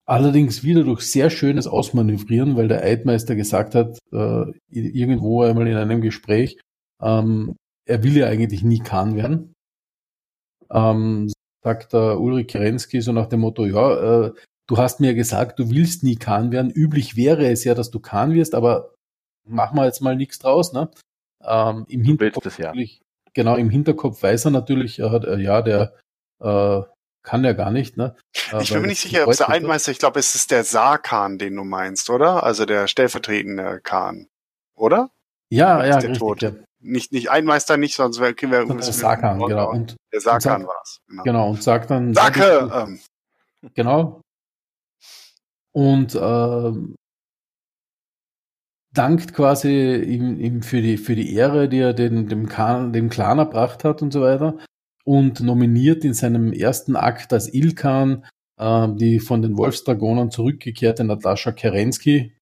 Allerdings wieder durch sehr schönes Ausmanövrieren, weil der Eidmeister gesagt hat, äh, irgendwo einmal in einem Gespräch, ähm, er will ja eigentlich nie Khan werden. Ähm, sagt der Ulrich Kerensky so nach dem Motto, ja, äh, du hast mir gesagt, du willst nie Khan werden. Üblich wäre es ja, dass du Khan wirst, aber machen wir jetzt mal nichts draus. Ne? Ähm, Im Hinterkopf es ja. natürlich, genau, im Hinterkopf weiß er natürlich, er hat, äh, ja, der äh, kann ja gar nicht. Ne? Äh, Ich bin mir das nicht sicher, ob es der Eidmeister, ich glaube, es ist der Saarkhan, den du meinst, oder? Also der stellvertretende Khan. Oder? Ja, ja, ist der richtig. Ja. Nicht, nicht Eidmeister, nicht, sonst wär- wir Sondern irgendwas. Sakan, genau. Und, der Sakan und war es. Genau. genau, und sagt dann. Sake! Ähm, Genau. Und ähm, dankt quasi ihm, ihm für, die, für die Ehre, die er den, dem, Khan, dem Clan erbracht hat und so weiter. Und nominiert in seinem ersten Akt als Ilkan ähm, die von den Wolfsdragonern zurückgekehrte Natascha Kerensky,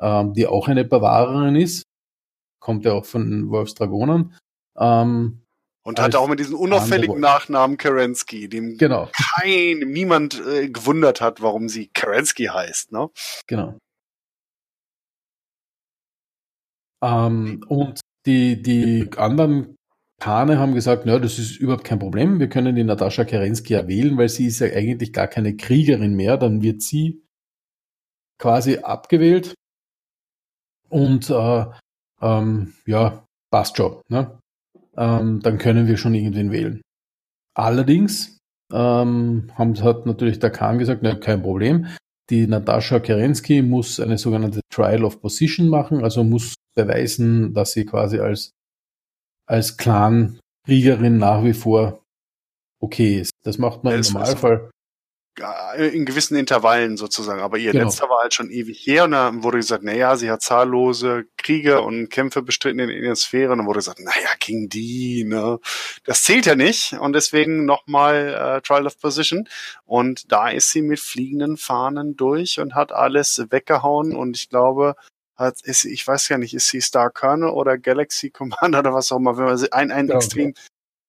ähm, die auch eine Bavarerin ist. Kommt ja auch von den Wolfsdragonern. Ähm, und hatte auch mit diesem unauffälligen. Nachnamen Kerensky, dem genau, kein, niemand äh, gewundert hat, warum sie Kerensky heißt. Ne? Genau. Ähm, und die, die anderen Kane haben gesagt, na, das ist überhaupt kein Problem, wir können die Natascha Kerensky ja wählen, weil sie ist ja eigentlich gar keine Kriegerin mehr, dann wird sie quasi abgewählt und äh, ähm, ja, passt schon. Ne? Ähm, dann können wir schon irgendwen wählen. Allerdings ähm, haben, hat natürlich der Khan gesagt, na, kein Problem. Die Natascha Kerensky muss eine sogenannte Trial of Position machen, also muss beweisen, dass sie quasi als, als Clan-Kriegerin nach wie vor okay ist. Das macht man Das im Normalfall. Äh, in gewissen Intervallen sozusagen. Aber ihr Genau. letzter war halt schon ewig her und dann wurde gesagt, naja, sie hat zahllose Kriege und Kämpfe bestritten in, in der Sphäre und dann wurde gesagt, naja, gegen die, ne? Das zählt ja nicht und deswegen nochmal äh, Trial of Position und da ist sie mit fliegenden Fahnen durch und hat alles weggehauen und ich glaube, hat, ist, sie- ich weiß ja nicht, ist sie Star Colonel oder Galaxy Commander oder was auch immer, wenn man sie, ein, ein Ja. extrem,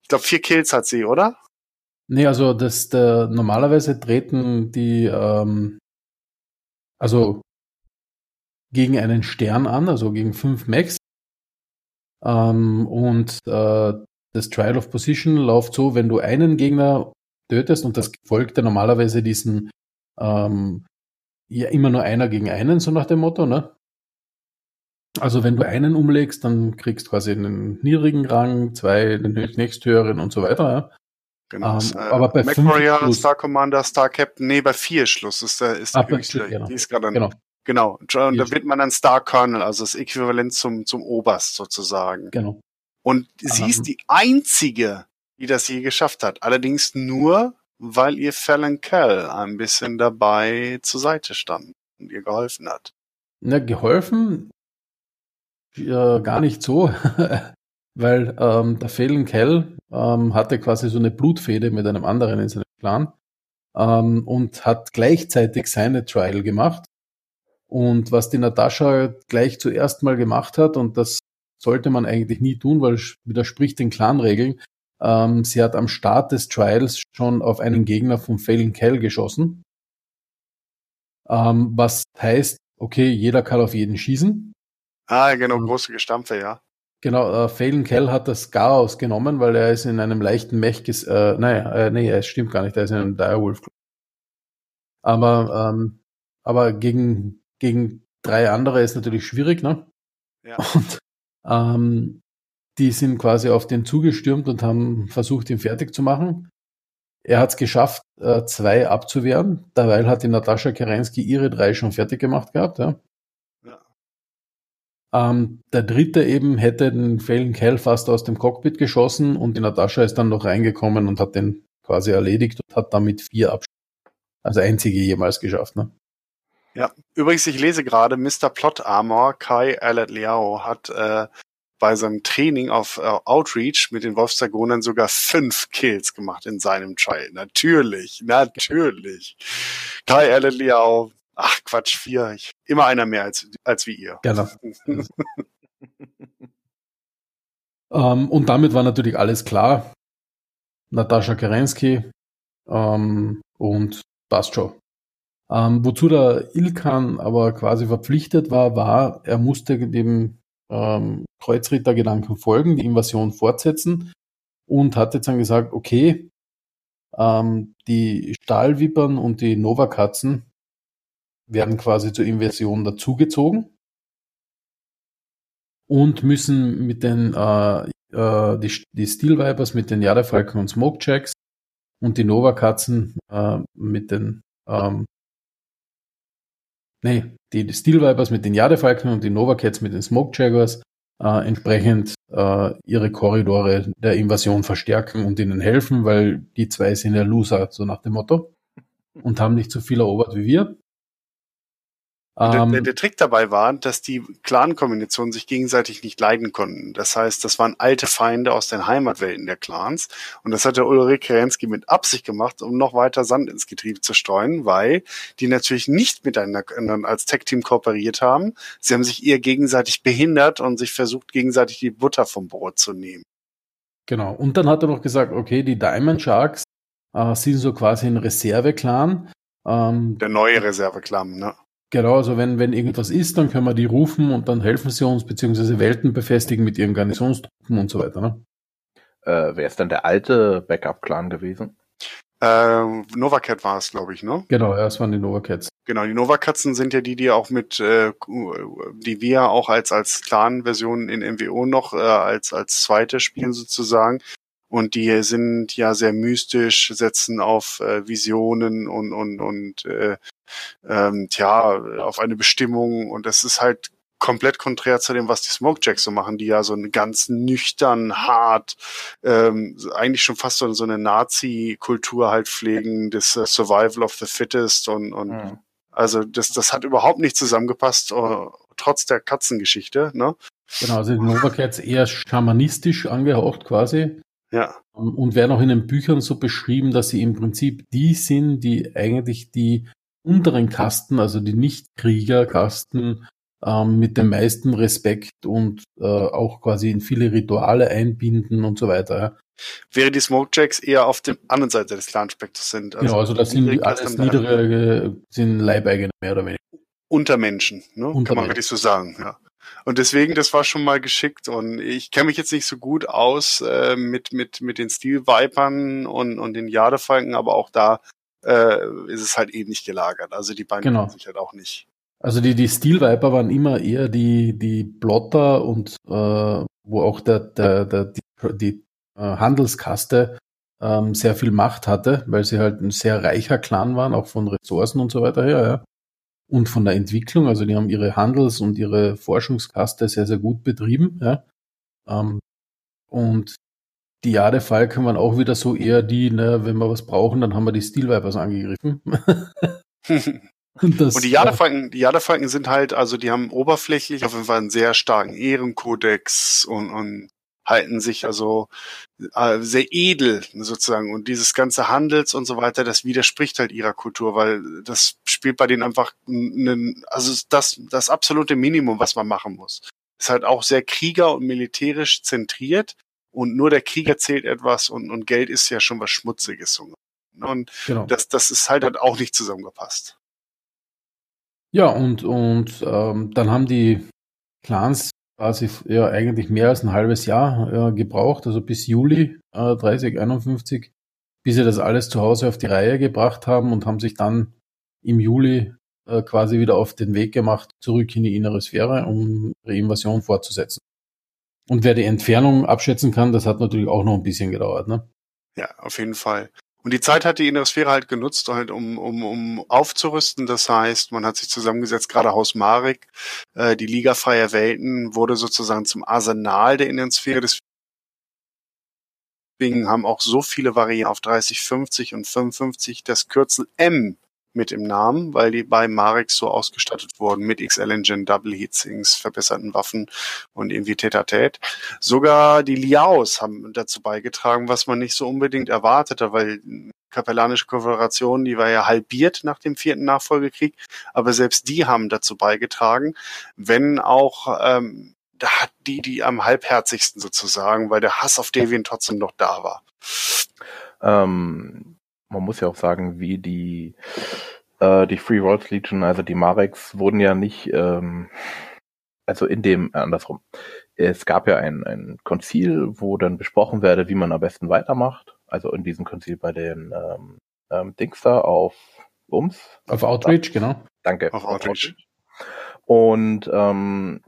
ich glaube vier Kills hat sie, oder? Nee, also das, der, normalerweise treten die, ähm, also gegen einen Stern an, also gegen fünf Max. Ähm, und äh, das Trial of Position läuft so, wenn du einen Gegner tötest und das folgt ja normalerweise diesen ähm, ja immer nur einer gegen einen, so nach dem Motto, ne? Also wenn du einen umlegst, dann kriegst du quasi einen niedrigen Rang, zwei den nächsthöheren und so weiter, ja. Genau. Ähm, äh, aber bei Mac Warrior, Schluss. Star Commander, Star Captain, nee, bei vier Schluss ist der, ist Ah, der höchste. genau. Die ist gerade Genau. Genau. Und da wird man dann Star Colonel, also das Äquivalent zum, zum Oberst sozusagen. Genau. Und sie Ähm. ist die einzige, die das je geschafft hat. Allerdings nur, weil ihr Fallon Kell ein bisschen dabei zur Seite stand und ihr geholfen hat. Na, geholfen äh, gar nicht so, [laughs] weil ähm, der Phelan Kell ähm, hatte quasi so eine Blutfehde mit einem anderen in seinem Clan ähm, und hat gleichzeitig seine Trial gemacht. Und was die Natascha gleich zuerst mal gemacht hat, und das sollte man eigentlich nie tun, weil es widerspricht den Clan-Regeln, ähm, sie hat am Start des Trials schon auf einen Gegner von Phelan Kell geschossen. Ähm, was heißt, okay, jeder kann auf jeden schießen. Ah, genau, Mhm. große Gestampfe, ja. Genau, äh, Phelan Kell hat das Garaus genommen, weil er ist in einem leichten Mech, ges äh, nein, äh, nee, es stimmt gar nicht, er ist in einem Direwolf. Aber, ähm, aber gegen, gegen drei andere ist natürlich schwierig, ne? Ja. [laughs] Und ähm, die sind quasi auf den zugestürmt und haben versucht, ihn fertig zu machen. Er hat es geschafft, äh, zwei abzuwehren. Derweil hat die Natascha Kerensky ihre drei schon fertig gemacht gehabt. Ja. Ähm, der dritte eben hätte den Phelan Kell fast aus dem Cockpit geschossen und die Natascha ist dann noch reingekommen und hat den quasi erledigt und hat damit vier Abschüsse. Also einzige jemals geschafft, ne? Ja, übrigens, ich lese gerade, Mr. Plot Armor, Kai Alet Liao, hat äh, bei seinem Training auf äh, Outreach mit den Wolfsdragonern sogar fünf Kills gemacht in seinem Trial. Natürlich, natürlich. Kai Alet Liao, ach Quatsch, vier. Ich, immer einer mehr als, als wie ihr. Genau. [laughs] Ähm, und damit war natürlich alles klar. Natascha Kerensky ähm, und passt schon. Ähm, wozu der Ilkan aber quasi verpflichtet war, war, er musste dem ähm, Kreuzrittergedanken folgen, die Invasion fortsetzen und hat jetzt dann gesagt, okay, ähm, die Stahlwippern und die Nova-Katzen werden quasi zur Invasion dazugezogen und müssen mit den äh, äh, die, die Steel Vipers mit den Jadefalken und Smoke Jacks und die Nova Katzen äh, mit den ähm, nee, die, Steel Vipers mit den Jadefalken und die Nova Cats mit den Smoke Jaguars äh, entsprechend äh, ihre Korridore der Invasion verstärken und ihnen helfen, weil die zwei sind ja Loser, so nach dem Motto, und haben nicht so viel erobert wie wir. Der, Ähm, der, der Trick dabei war, dass die Clan-Kombinationen sich gegenseitig nicht leiden konnten. Das heißt, das waren alte Feinde aus den Heimatwelten der Clans. Und das hat der Ulrich Kerensky mit Absicht gemacht, um noch weiter Sand ins Getriebe zu streuen, weil die natürlich nicht miteinander als Tech-Team kooperiert haben. Sie haben sich eher gegenseitig behindert und sich versucht, gegenseitig die Butter vom Brot zu nehmen. Genau. Und dann hat er noch gesagt, okay, die Diamond Sharks äh, sind so quasi ein Reserve-Clan. Ähm, Der neue Reserve-Clan, ne? Genau, also wenn, wenn irgendwas ist, dann können wir die rufen und dann helfen sie uns, beziehungsweise Welten befestigen mit ihren Garnisonstruppen und so weiter. Ne? Äh, wer ist denn der alte Backup-Clan gewesen? Ähm, Novacat war es, glaube ich, ne? Genau, ja, das waren die Nova Cats. Genau, die Nova-Katzen sind ja die, die auch mit, äh, die wir auch als als Clan-Version in MWO noch äh, als als zweite spielen sozusagen. Und die sind ja sehr mystisch, setzen auf äh, Visionen und, und, und äh, ähm, tja, auf eine Bestimmung. Und das ist halt komplett konträr zu dem, was die Smokejacks so machen, die ja so eine ganz nüchtern, hart, ähm, eigentlich schon fast so, so eine Nazi-Kultur halt pflegen, das uh, Survival of the Fittest und, und mhm. also das, das hat überhaupt nicht zusammengepasst, uh, trotz der Katzengeschichte, ne? Genau, also die Nova Cats eher schamanistisch angehaucht quasi. Ja. Und werden auch in den Büchern so beschrieben, dass sie im Prinzip die sind, die eigentlich die unteren Kasten, also die Nicht-Krieger-Kasten, ähm, mit dem meisten Respekt und äh, auch quasi in viele Rituale einbinden und so weiter. Ja. Wäre die Smokejacks eher auf der anderen Seite des Clanspektors sind. Also genau, also das sind alles niedere, sind Leibeigene mehr oder weniger. Untermenschen, ne? Untermenschen. kann man wirklich so sagen, ja. Und deswegen, das war schon mal geschickt. Und ich kenne mich jetzt nicht so gut aus äh, mit, mit, mit den Steel Vipern und, und den Jadefalken, aber auch da äh, ist es halt ähnlich gelagert. Also die beiden genau. sich halt auch nicht. Also die, die Steel Viper waren immer eher die, die Plotter und äh, wo auch der, der, der, die, die äh, Handelskaste ähm, sehr viel Macht hatte, weil sie halt ein sehr reicher Clan waren, auch von Ressourcen und so weiter her, ja. Und von der Entwicklung, also die haben ihre Handels- und ihre Forschungskaste sehr, sehr gut betrieben, ja. Ähm, und die Jadefalken waren auch wieder so eher die, ne, wenn wir was brauchen, dann haben wir die Steel Vipers angegriffen. [laughs] Das, und die Jadefalken, die Jadefalken sind halt, also die haben oberflächlich auf jeden Fall einen sehr starken Ehrenkodex und, und halten sich also äh, sehr edel sozusagen. Und dieses ganze Handels und so weiter, das widerspricht halt ihrer Kultur, weil das spielt bei denen einfach einen, also das, das absolute Minimum, was man machen muss. Ist halt auch sehr krieger- und militärisch zentriert und nur der Krieger zählt etwas und, und Geld ist ja schon was Schmutziges. Und genau. das, das ist halt, halt auch nicht zusammengepasst. Ja, und, und ähm, dann haben die Clans quasi ja eigentlich mehr als ein halbes Jahr äh, gebraucht, also bis Juli äh, 3051, bis sie das alles zu Hause auf die Reihe gebracht haben und haben sich dann im Juli äh, quasi wieder auf den Weg gemacht, zurück in die innere Sphäre, um ihre Invasion fortzusetzen. Und wer die Entfernung abschätzen kann, das hat natürlich auch noch ein bisschen gedauert, ne? Ja, auf jeden Fall. Und die Zeit hat die innere Sphäre halt genutzt, halt um, um, um aufzurüsten. Das heißt, man hat sich zusammengesetzt, gerade Haus Marek, äh, die Liga Freier Welten wurde sozusagen zum Arsenal der inneren Sphäre. Deswegen haben auch so viele Varianten auf 30, 50 und 55 das Kürzel M mit im Namen, weil die bei Marek so ausgestattet wurden mit XL Engine, Double Heatsinks, verbesserten Waffen und irgendwie Tetatet. Sogar die Liaos haben dazu beigetragen, was man nicht so unbedingt erwartete, weil kapellanische Konföderation, die war ja halbiert nach dem vierten Nachfolgekrieg, aber selbst die haben dazu beigetragen, wenn auch ähm, da hat die, die am halbherzigsten sozusagen, weil der Hass auf Deviant trotzdem noch da war. Ähm, man muss ja auch sagen, wie die, äh, die Free World Legion, also die Mareks, wurden ja nicht, ähm, also in dem, äh, andersrum. Es gab ja ein, ein Konzil, wo dann besprochen werde, wie man am besten weitermacht. Also in diesem Konzil bei den ähm, ähm, Dings da auf Ums. Auf Outreach, genau. Danke. Auf Outreach. Und ähm,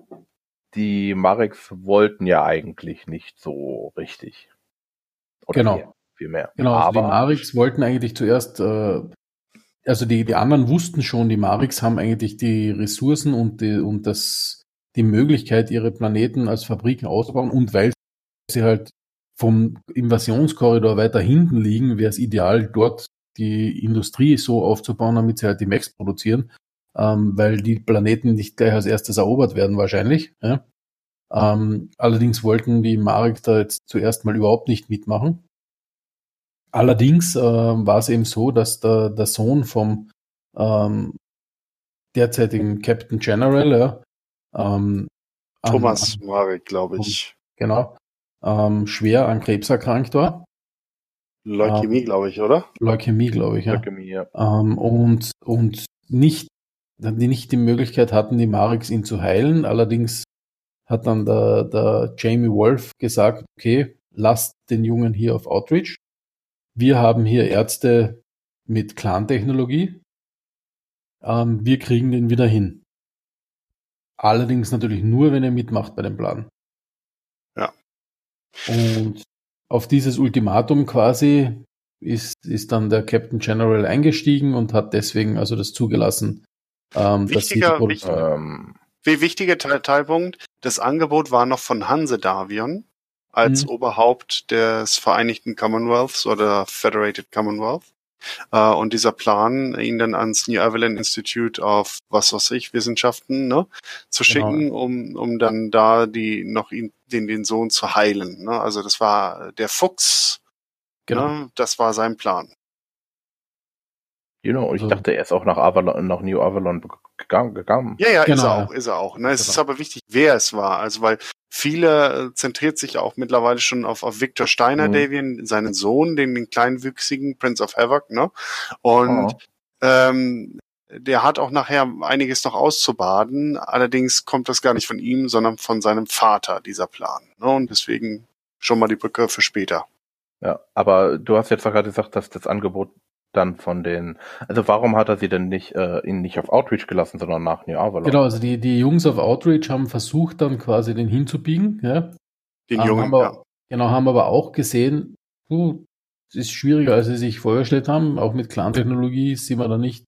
die Mareks wollten ja eigentlich nicht so richtig. Oder genau. Mehr viel mehr. Genau, also die Marix wollten eigentlich zuerst, äh, also die, die anderen wussten schon, die Marix haben eigentlich die Ressourcen und, die, und das, die Möglichkeit, ihre Planeten als Fabriken auszubauen und weil sie halt vom Invasionskorridor weiter hinten liegen, wäre es ideal, dort die Industrie so aufzubauen, damit sie halt die Max produzieren, ähm, weil die Planeten nicht gleich als erstes erobert werden wahrscheinlich. Ja? Ähm, allerdings wollten die Marek da jetzt zuerst mal überhaupt nicht mitmachen. Allerdings äh, war es eben so, dass der, der Sohn vom ähm, derzeitigen Captain General, ähm, Thomas an, Marek, glaube ich. Genau. Ähm, schwer an Krebs erkrankt war. Leukämie, ähm, glaube ich, oder? Leukämie, glaube ich, ja. Leukämie, ja. Ähm, und, und nicht, die nicht die Möglichkeit hatten, die Mareks ihn zu heilen. Allerdings hat dann der, der Jamie Wolf gesagt, okay, lasst den Jungen hier auf Outreach wir haben hier Ärzte mit Clan-Technologie. Ähm, wir kriegen den wieder hin. Allerdings natürlich nur, wenn er mitmacht bei dem Plan. Ja. Und auf dieses Ultimatum quasi ist, ist dann der Captain General eingestiegen und hat deswegen also das zugelassen. Ähm, wichtiger, dass wichtig, ähm, wie wichtiger Teilpunkt, das Angebot war noch von Hanse Davion als mhm. Oberhaupt des Vereinigten Commonwealths oder Federated Commonwealth. Uh, und dieser Plan, ihn dann ans New Evelyn Institute of was weiß ich, Wissenschaften, ne, zu genau. schicken, um, um dann da die noch ihn, den, den Sohn zu heilen. Ne? Also das war der Fuchs, genau. ne? das war sein Plan. Genau, ich also, dachte, er ist auch nach Avalon, nach New Avalon gegangen. Ja, ja, genau. ist er auch, ist er auch. Ne? Es genau. ist aber wichtig, wer es war. Also weil viele äh, zentriert sich auch mittlerweile schon auf, auf Victor Steiner, mhm. Davian, seinen Sohn, den, den kleinwüchsigen Prince of Havoc, ne? Und oh. ähm, der hat auch nachher einiges noch auszubaden. Allerdings kommt das gar nicht von ihm, sondern von seinem Vater, dieser Plan. Ne? Und deswegen schon mal die Brücke für später. Ja, aber du hast jetzt gerade gesagt, dass das Angebot dann von den, also warum hat er sie denn nicht, äh, ihn nicht auf Outreach gelassen, sondern nach New Avalon? Genau, also die, die Jungs auf Outreach haben versucht, dann quasi den hinzubiegen, ja. Den Jungen, haben aber, ja. Genau, haben aber auch gesehen, uh, es ist schwieriger, als sie sich vorgestellt haben. Auch mit Clan-Technologie sind wir da nicht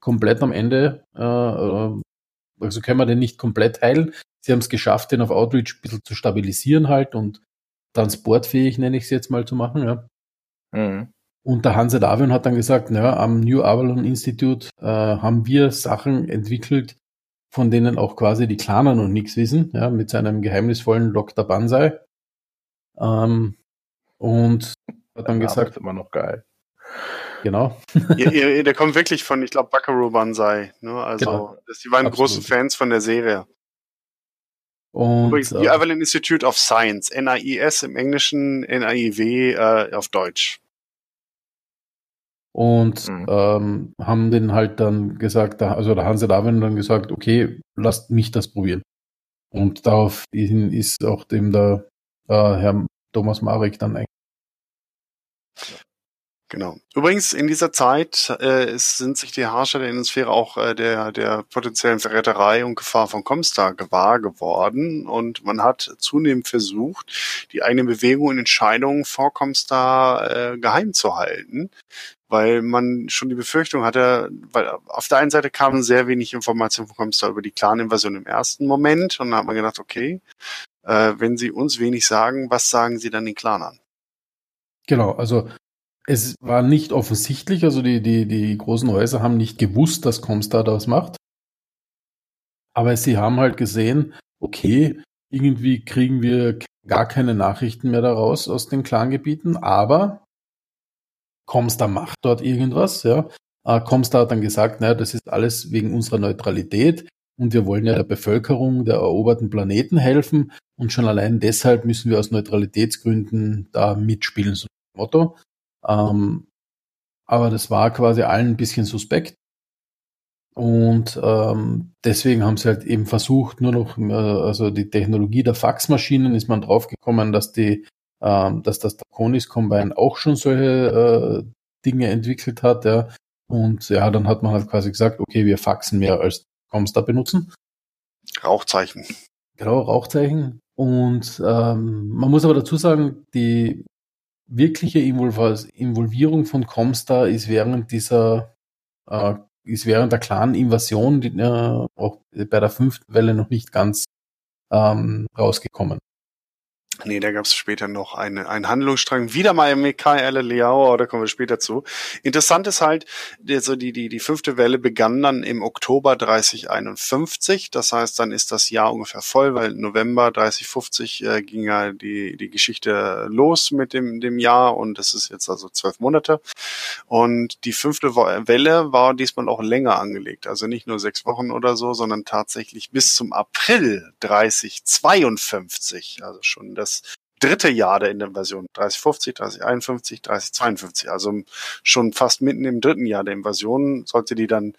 komplett am Ende, äh, äh, also können wir den nicht komplett heilen. Sie haben es geschafft, den auf Outreach ein bisschen zu stabilisieren halt und transportfähig, nenne ich es jetzt mal, zu machen, ja. Mhm. Und der Hanse Davion hat dann gesagt, naja, am New Avalon Institute äh, haben wir Sachen entwickelt, von denen auch quasi die Klaner noch nichts wissen, ja, mit seinem geheimnisvollen Dr. Banzai. Ähm, und hat dann gesagt. Ist immer noch geil. Genau. ihr, ihr, der kommt wirklich von, ich glaube, Buckaroo Banzai. Ne? Also, genau. das, die waren Absolut. große Fans von der Serie. Und, Übrigens, New äh, Avalon Institute of Science, NAIS im Englischen, NAIW äh, auf Deutsch und mhm. ähm, haben den halt dann gesagt, also der Hanse Darwin dann gesagt, okay, lasst mich das probieren. Und daraufhin ist auch dem der äh, Herr Thomas Marek dann eigentlich Genau. Übrigens, in dieser Zeit äh, sind sich die Herrscher der Innensphäre auch äh, der, der potenziellen Verräterei und Gefahr von Comstar gewahr geworden und man hat zunehmend versucht, die eigene Bewegung und Entscheidungen vor Comstar äh, geheim zu halten, weil man schon die Befürchtung hatte, weil auf der einen Seite kamen sehr wenig Informationen von Comstar über die Clan-Invasion im ersten Moment und dann hat man gedacht, okay, äh, wenn sie uns wenig sagen, was sagen sie dann den Clanern? Genau, also es war nicht offensichtlich, also die, die, die großen Häuser haben nicht gewusst, dass Comstar das macht. Aber sie haben halt gesehen, okay, irgendwie kriegen wir gar keine Nachrichten mehr daraus aus den Clangebieten, aber Comstar macht dort irgendwas, ja. Äh, Comstar hat dann gesagt, naja, das ist alles wegen unserer Neutralität und wir wollen ja der Bevölkerung der eroberten Planeten helfen und schon allein deshalb müssen wir aus Neutralitätsgründen da mitspielen, so Motto. Ähm, aber das war quasi allen ein bisschen suspekt. Und ähm, deswegen haben sie halt eben versucht, nur noch, äh, also die Technologie der Faxmaschinen ist man draufgekommen, dass die, ähm, dass das Draconis Combine auch schon solche äh, Dinge entwickelt hat, ja. Und ja, dann hat man halt quasi gesagt, okay, wir faxen mehr als Comstar benutzen. Rauchzeichen. Genau, Rauchzeichen. Und ähm, man muss aber dazu sagen, die wirkliche Involvierung von Comstar ist während dieser, äh, ist während der klaren Invasion, die, äh, auch bei der fünften Welle noch nicht ganz ähm, rausgekommen. Nee, da gab es später noch eine, einen Handlungsstrang, wieder mal mit KL Liao, da kommen wir später zu. Interessant ist halt, also die, die, die fünfte Welle begann dann im Oktober 3051, das heißt, dann ist das Jahr ungefähr voll, weil November 3050 äh, ging ja die, die Geschichte los mit dem, dem Jahr und das ist jetzt also zwölf Monate. Und die fünfte Welle war diesmal auch länger angelegt, also nicht nur sechs Wochen oder so, sondern tatsächlich bis zum April 3052, also schon das das dritte Jahr der Invasion. 3050, 3051, 3052. Also schon fast mitten im dritten Jahr der Invasion sollte die dann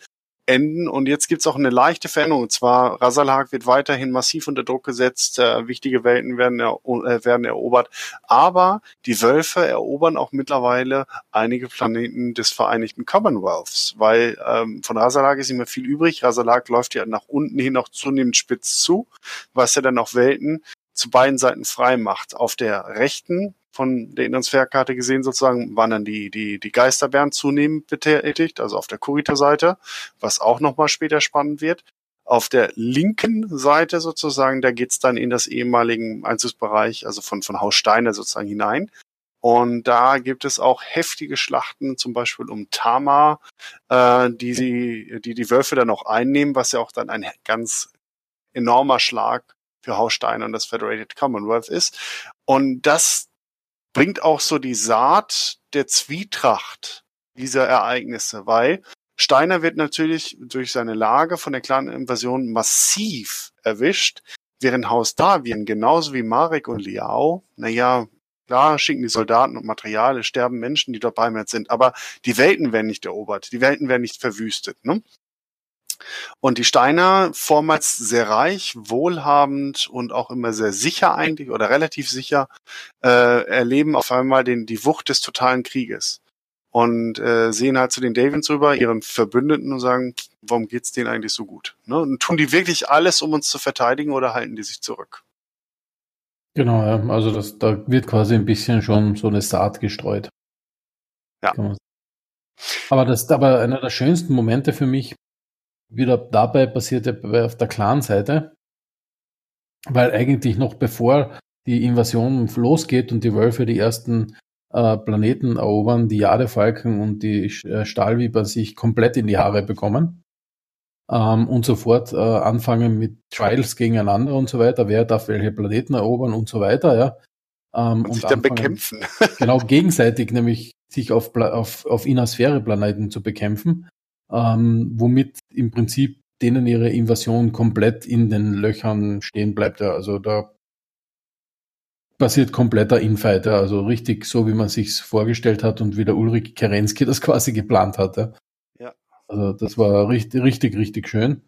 enden. Und jetzt gibt's auch eine leichte Veränderung. Und zwar, Rasalhag wird weiterhin massiv unter Druck gesetzt, äh, wichtige Welten werden, er, äh, werden erobert. Aber die Wölfe erobern auch mittlerweile einige Planeten des Vereinigten Commonwealths, weil ähm, von Rasalhag ist nicht mehr viel übrig. Rasalhag läuft ja nach unten hin auch zunehmend spitz zu, was ja dann auch Welten zu beiden Seiten frei macht. Auf der rechten von der Inlandspferdkarte gesehen sozusagen, waren dann die, die, die Geisterbären zunehmend betätigt, also auf der Kurita-Seite, was auch nochmal später spannend wird. Auf der linken Seite sozusagen, da geht's dann in das ehemaligen Einzugsbereich, also von, von Haus Steiner sozusagen hinein. Und da gibt es auch heftige Schlachten, zum Beispiel um Tama, äh, die, sie, die die Wölfe dann auch einnehmen, was ja auch dann ein ganz enormer Schlag für Haus Steiner und das Federated Commonwealth ist. Und das bringt auch so die Saat der Zwietracht dieser Ereignisse, weil Steiner wird natürlich durch seine Lage von der kleinen Invasion massiv erwischt, während Haus Davien genauso wie Marek und Liao, naja, klar schicken die Soldaten und Material, sterben Menschen, die dort bei sind, aber die Welten werden nicht erobert, die Welten werden nicht verwüstet. Ne? Und die Steiner, vormals sehr reich, wohlhabend und auch immer sehr sicher eigentlich oder relativ sicher, äh, erleben auf einmal den, die Wucht des totalen Krieges. Und äh, sehen halt zu den Davids rüber, ihren Verbündeten und sagen, warum geht's denen eigentlich so gut? Ne? Und tun die wirklich alles, um uns zu verteidigen oder halten die sich zurück? Genau, ja. also das, da wird quasi ein bisschen schon so eine Saat gestreut. Ja. Aber das, aber einer der schönsten Momente für mich wieder dabei passierte auf der Clan-Seite, weil eigentlich noch bevor die Invasion losgeht und die Wölfe die ersten äh, Planeten erobern, die Jadefalken und die äh, Stahlwiber sich komplett in die Haare bekommen ähm, und sofort äh, anfangen mit Trials gegeneinander und so weiter, wer darf welche Planeten erobern und so weiter, ja. Ähm, und, und sich dann bekämpfen. genau, gegenseitig nämlich sich auf, auf, auf Innersphäre-Planeten zu bekämpfen ähm, womit im Prinzip denen ihre Invasion komplett in den Löchern stehen bleibt. Ja. Also da passiert kompletter Infight, ja. also richtig so, wie man sich's vorgestellt hat und wie der Ulrich Kerensky [laughs] das quasi geplant hatte. Ja. Also das war richtig, richtig, richtig schön.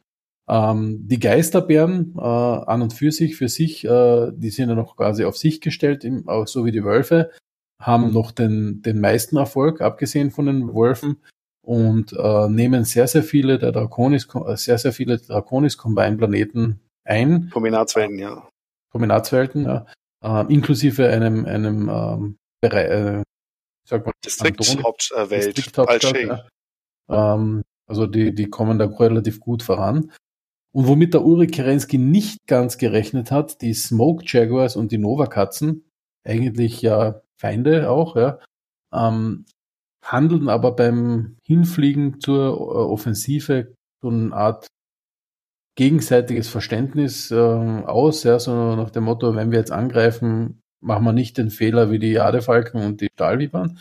Ähm, die Geisterbären äh, an und für sich, für sich, äh, die sind ja noch quasi auf sich gestellt, im, auch so wie die Wölfe, haben noch den, den meisten Erfolg, abgesehen von den Wölfen und äh, nehmen sehr, sehr viele der Draconis, sehr, sehr viele Draconis Combine Planeten ein. Kombinatswelten, ja. Kombinatswelten, ja. Äh, inklusive einem, einem ähm, Bereich, äh, sag mal, Distrikthauptwelt, Distrikthauptstadt, ja. ähm, also die, die kommen da relativ gut voran. Und womit der Ulrich Kerensky nicht ganz gerechnet hat, die Smoke Jaguars und die Nova Katzen, eigentlich ja Feinde auch, ja, ähm, handeln aber beim Hinfliegen zur äh, Offensive so eine Art gegenseitiges Verständnis äh, aus, ja, so nach dem Motto, wenn wir jetzt angreifen, machen wir nicht den Fehler wie die Jadefalken und die Stahlwibern,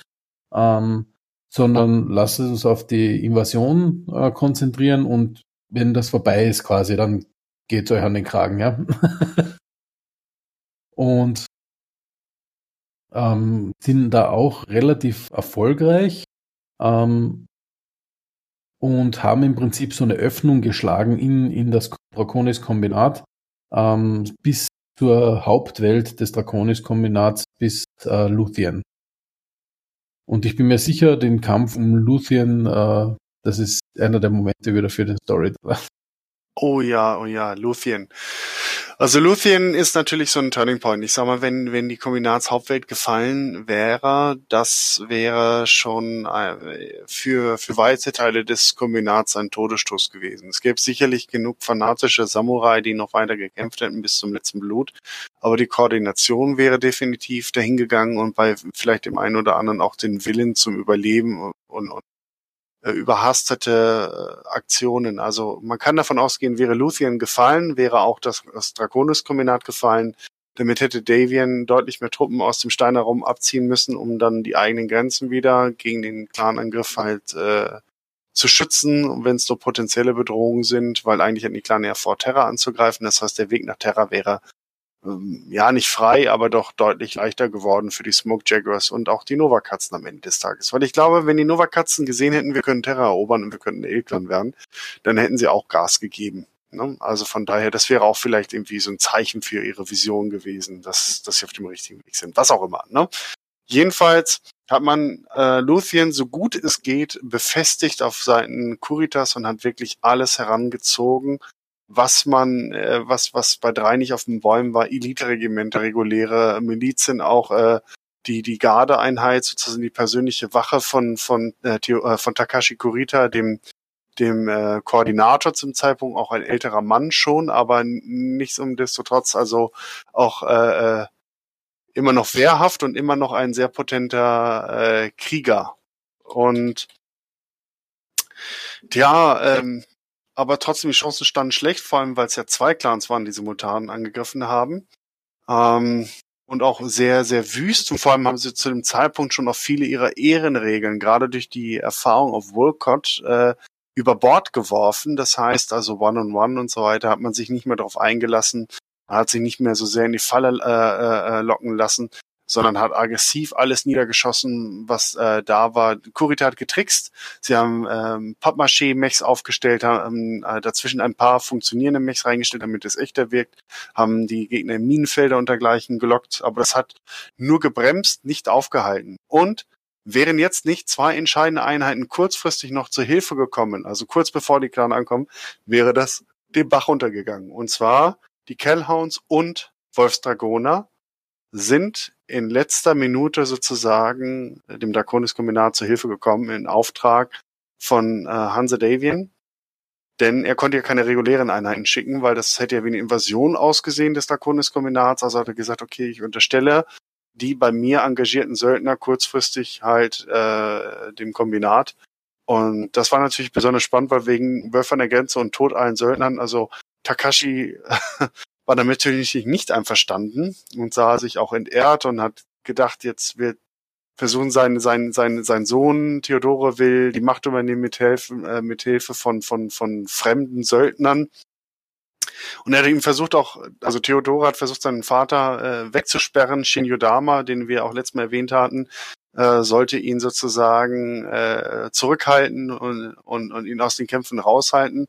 ähm, sondern lassen uns auf die Invasion äh, konzentrieren und wenn das vorbei ist quasi, dann geht's euch an den Kragen, ja. [laughs] und ähm, sind da auch relativ erfolgreich ähm, und haben im Prinzip so eine Öffnung geschlagen in, in das Draconis-Kombinat ähm, bis zur Hauptwelt des Draconis-Kombinats bis äh, Luthien. Und ich bin mir sicher, den Kampf um Luthien, äh, das ist einer der Momente wieder für den Story. Oh ja, oh ja, Luthien. Also Luthien ist natürlich so ein Turning Point. Ich sag mal, wenn, wenn die Kombinatshauptwelt gefallen wäre, das wäre schon äh, für, für weite Teile des Kombinats ein Todesstoß gewesen. Es gäbe sicherlich genug fanatische Samurai, die noch weiter gekämpft hätten bis zum letzten Blut. Aber die Koordination wäre definitiv dahingegangen und bei vielleicht dem einen oder anderen auch den Willen zum Überleben und, und überhastete äh, Aktionen. Also man kann davon ausgehen, wäre Luthien gefallen, wäre auch das, das Draconis-Kombinat gefallen. Damit hätte Davian deutlich mehr Truppen aus dem Steinerraum abziehen müssen, um dann die eigenen Grenzen wieder gegen den Clanangriff halt äh, zu schützen, wenn es nur potenzielle Bedrohungen sind, weil eigentlich hätten die Clan ja vor, Terra anzugreifen. Das heißt, der Weg nach Terra wäre ja nicht frei, aber doch deutlich leichter geworden für die Smoke Jaguars und auch die Nova Katzen am Ende des Tages. Weil ich glaube, wenn die Nova Katzen gesehen hätten, wir können Terra erobern und wir könnten Elklan werden, dann hätten sie auch Gas gegeben. Ne? Also von daher, das wäre auch vielleicht irgendwie so ein Zeichen für ihre Vision gewesen, dass, dass sie auf dem richtigen Weg sind. Was auch immer. Ne? Jedenfalls hat man äh, Luthien so gut es geht befestigt auf Seiten Kuritas und hat wirklich alles herangezogen, was man, äh, was, was bei drei nicht auf den Bäumen war, Elite-Regimenter, reguläre Milizen, auch äh, die, die Gardeeinheit, sozusagen die persönliche Wache von, von, äh, äh, von Takashi Kurita, dem, dem äh, Koordinator zum Zeitpunkt, auch ein älterer Mann schon, aber nichtsdestotrotz also auch äh, äh, immer noch wehrhaft und immer noch ein sehr potenter äh, Krieger. Und ja, ähm, aber trotzdem die Chancen standen schlecht, vor allem weil es ja zwei Clans waren, die Simultanen angegriffen haben. Ähm, und auch sehr, sehr wüst. Und vor allem haben sie zu dem Zeitpunkt schon auf viele ihrer Ehrenregeln, gerade durch die Erfahrung auf Wolcott, äh, über Bord geworfen. Das heißt also One-on-One -on -one und so weiter hat man sich nicht mehr darauf eingelassen, hat sich nicht mehr so sehr in die Falle äh, äh, locken lassen, sondern hat aggressiv alles niedergeschossen, was äh, da war. Kurita hat getrickst. Sie haben ähm, Pappmaché-Mechs aufgestellt, haben äh, dazwischen ein paar funktionierende Mechs reingestellt, damit es echter wirkt, haben die Gegner in Minenfelder und dergleichen gelockt, aber das hat nur gebremst, nicht aufgehalten. Und wären jetzt nicht zwei entscheidende Einheiten kurzfristig noch zur Hilfe gekommen, also kurz bevor die Clan ankommen, wäre das den Bach runtergegangen. Und zwar die Kellhounds und Wolfsdragoner sind in letzter Minute sozusagen dem Draconis-Kombinat zur Hilfe gekommen in Auftrag von äh, Hanse Davian. Denn er konnte ja keine regulären Einheiten schicken, weil das hätte ja wie eine Invasion ausgesehen des Draconis-Kombinats. Also hat er gesagt, okay, ich unterstelle die bei mir engagierten Söldner kurzfristig halt äh, dem Kombinat. Und das war natürlich besonders spannend, weil wegen Wölfe an der Grenze und Tod allen Söldnern, also Takashi [laughs] war damit natürlich nicht einverstanden und sah sich auch entehrt und hat gedacht, jetzt wird versuchen, sein, sein, sein, sein Sohn Theodore will die Macht übernehmen mit Hilfe, äh, mit Hilfe von, von, von fremden Söldnern. Und er hat ihm versucht auch, also Theodore hat versucht, seinen Vater äh, wegzusperren. Shin Yodama, den wir auch letztes Mal erwähnt hatten, äh, sollte ihn sozusagen äh, zurückhalten und, und, und ihn aus den Kämpfen raushalten.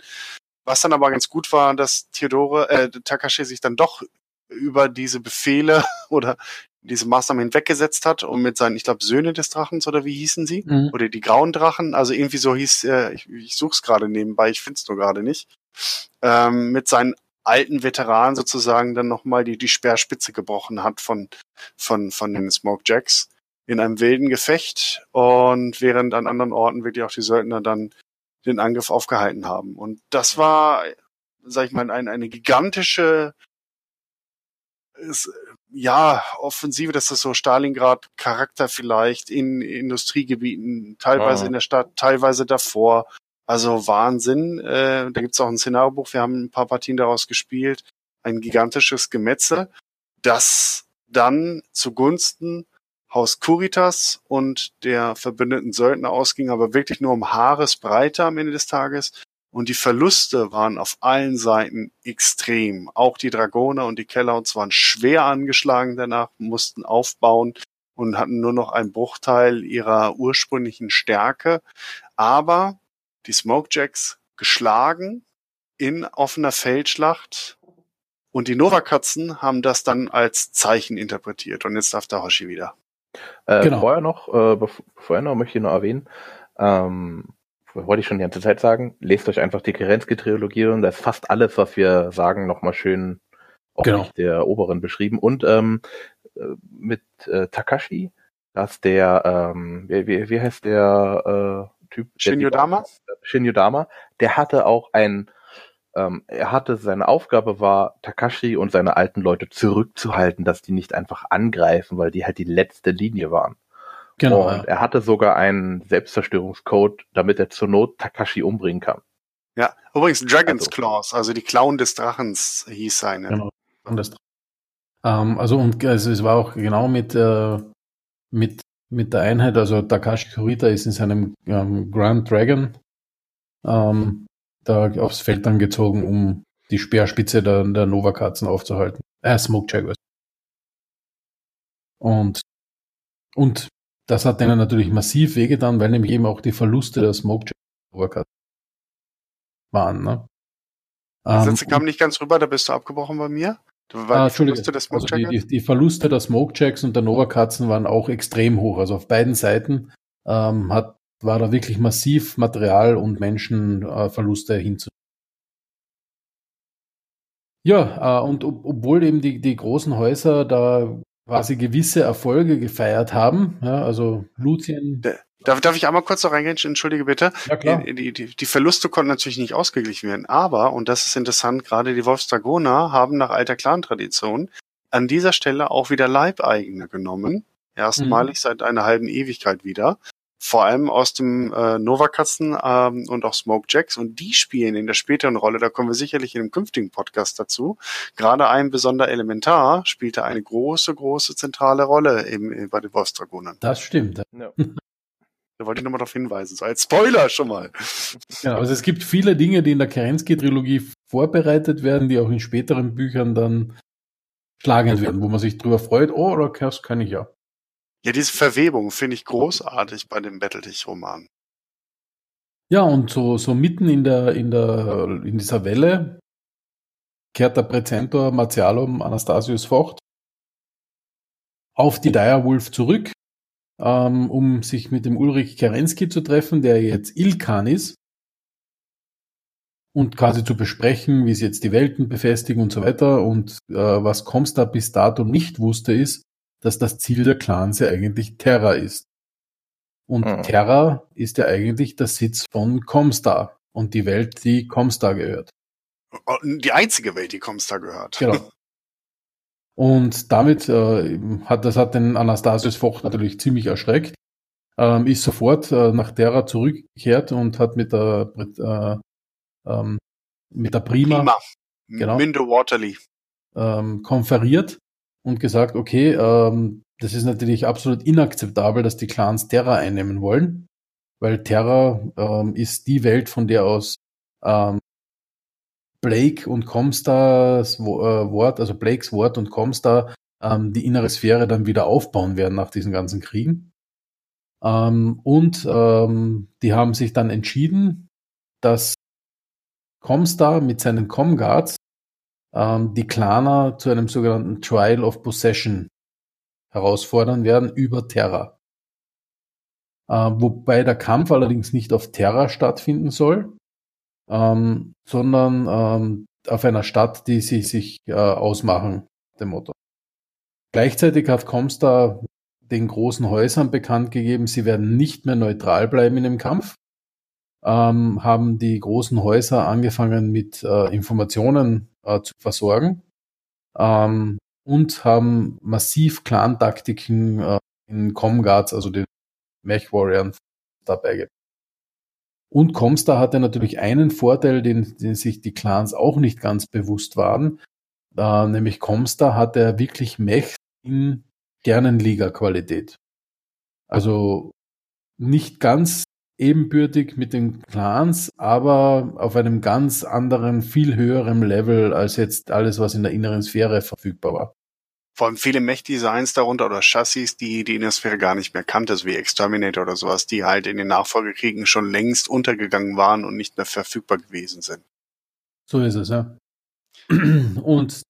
Was dann aber ganz gut war, dass Theodore, äh, Takashi sich dann doch über diese Befehle [laughs] oder diese Maßnahmen hinweggesetzt hat und mit seinen, ich glaube, Söhne des Drachens oder wie hießen sie? Mhm. Oder die grauen Drachen, also irgendwie so hieß, äh, ich, ich suche es gerade nebenbei, ich finde es nur gerade nicht, ähm, mit seinen alten Veteranen sozusagen dann nochmal die, die Speerspitze gebrochen hat von, von, von den Smoke Jacks in einem wilden Gefecht und während an anderen Orten wirklich auch die Söldner dann den Angriff aufgehalten haben. Und das war, sag ich mal, ein, eine gigantische ist, ja, Offensive, das ist so Stalingrad-Charakter vielleicht in Industriegebieten, teilweise oh. in der Stadt, teilweise davor. Also Wahnsinn. Äh, da gibt's auch ein Szenariobuch, wir haben ein paar Partien daraus gespielt. Ein gigantisches Gemetzel, das dann zugunsten Haus Kuritas und der verbündeten Söldner ausging, aber wirklich nur um Haaresbreite am Ende des Tages. Und die Verluste waren auf allen Seiten extrem. Auch die Dragoner und die Kellouts waren schwer angeschlagen danach, mussten aufbauen und hatten nur noch einen Bruchteil ihrer ursprünglichen Stärke. Aber die Smokejacks geschlagen in offener Feldschlacht und die Novakatzen haben das dann als Zeichen interpretiert. Und jetzt darf der Hoshi wieder. Äh, genau. Vorher noch, äh, vorher noch möchte ich noch erwähnen, ähm, wollte ich schon die ganze Zeit sagen, lest euch einfach die Kerensky-Trilogie und da ist fast alles, was wir sagen, nochmal schön auf genau. der oberen beschrieben. Und ähm, äh, mit äh, Takashi, dass der, ähm, wie, wie, wie heißt der äh, Typ? Shinyodama? Shinyodama, der hatte auch ein ähm, er hatte seine Aufgabe war, Takashi und seine alten Leute zurückzuhalten, dass die nicht einfach angreifen, weil die halt die letzte Linie waren. Genau. Und ja. er hatte sogar einen Selbstzerstörungscode, damit er zur Not Takashi umbringen kann. Ja, übrigens Dragon's also. Claws, also die Clown des Drachens hieß seine. Genau. Ähm, also und also es war auch genau mit, äh, mit, mit der Einheit, also Takashi Kurita ist in seinem ähm, Grand Dragon ähm, da aufs Feld dann gezogen, um die Speerspitze der, der Nova-Katzen aufzuhalten. Äh, Smoke Jaguars. Und, und das hat denen natürlich massiv wehgetan, weil nämlich eben auch die Verluste der Smoke Jaguars waren. Ne? Die Sätze ähm, kamen nicht ganz rüber, da bist du abgebrochen bei mir. Ah, Entschuldige, also die, die, die, Verluste der Smoke Jacks und der Nova Katzen waren auch extrem hoch. Also auf beiden Seiten ähm, hat war da wirklich massiv Material- und Menschenverluste hinzu. Ja, äh, und ob, obwohl eben die, die großen Häuser da quasi gewisse Erfolge gefeiert haben. Ja, also Luzien. Darf, darf ich einmal kurz noch reingehen? Entschuldige bitte. Ja, klar. Die, die, die Verluste konnten natürlich nicht ausgeglichen werden. Aber, und das ist interessant, gerade die Wolfsdragoner haben nach alter Clan-Tradition an dieser Stelle auch wieder Leibeigene genommen. Erstmalig seit einer halben Ewigkeit wieder. Vor allem aus dem äh, Nova-Katzen ähm, und auch Smoke Jacks. Und die spielen in der späteren Rolle, da kommen wir sicherlich in einem künftigen Podcast dazu. Gerade ein besonder Elementar spielte eine große, große zentrale Rolle im, im, bei den Wolfsdragonern. Das stimmt. Ja. Da wollte ich nochmal darauf hinweisen, so als Spoiler schon mal. Genau, also es gibt viele Dinge, die in der Kerensky-Trilogie vorbereitet werden, die auch in späteren Büchern dann schlagend werden, wo man sich drüber freut, oh, oder das kann ich ja. Ja, diese Verwebung finde ich großartig bei dem Battletech-Roman. Ja, und so, so mitten in der, in der, in dieser Welle kehrt der Präzentor Martialum Anastasius Vocht auf die Direwolf zurück, ähm, um sich mit dem Ulrich Kerensky zu treffen, der jetzt Ilkan ist, und quasi zu besprechen, wie sie jetzt die Welten befestigen und so weiter. Und äh, was Comstar bis dato nicht wusste, ist, dass das Ziel der Clans ja eigentlich Terra ist. Und Mhm. Terra ist ja eigentlich der Sitz von Comstar und die Welt, die Comstar gehört. Oh, Die einzige Welt, die Comstar gehört. Genau. [laughs] Und damit äh, hat das hat den Anastasius Vocht natürlich ziemlich erschreckt. Ähm, ist sofort äh, nach Terra zurückgekehrt und hat mit der äh, ähm, mit der Prima, Prima. Genau. Mindo Waterly. ähm, konferiert und gesagt, okay, ähm, das ist natürlich absolut inakzeptabel, dass die Clans Terra einnehmen wollen, weil Terra ähm, ist die Welt, von der aus ähm, Blake und Comstars Wo- äh, Wort, also Blakes Wort und Comstar ähm, die innere Sphäre dann wieder aufbauen werden nach diesen ganzen Kriegen. Ähm, und ähm, die haben sich dann entschieden, dass Comstar mit seinen Comguards ähm, die Klaner zu einem sogenannten Trial of Possession herausfordern werden über Terra. Äh, wobei der Kampf allerdings nicht auf Terra stattfinden soll, ähm, sondern ähm, auf einer Stadt, die sie sich äh, ausmachen, dem Motto. Gleichzeitig hat Comstar den großen Häusern bekannt gegeben, sie werden nicht mehr neutral bleiben in dem Kampf, ähm, haben die großen Häuser angefangen mit äh, Informationen äh, zu versorgen ähm, und haben massiv Clan-Taktiken äh, in Comguards, also den Mech-Warriors, dabei gebracht. Und Comstar hatte natürlich einen Vorteil, den, den sich die Clans auch nicht ganz bewusst waren, äh, nämlich Comstar hatte wirklich Mechs in Sternenliga-Qualität. Also nicht ganz ebenbürtig mit den Clans, aber auf einem ganz anderen, viel höheren Level als jetzt alles, was in der inneren Sphäre verfügbar war. Vor allem viele Mech-Designs darunter oder Chassis, die die Innersphäre gar nicht mehr kannte, so wie Exterminator oder sowas, die halt in den Nachfolgekriegen schon längst untergegangen waren und nicht mehr verfügbar gewesen sind. So ist es, ja. [clears throat] Und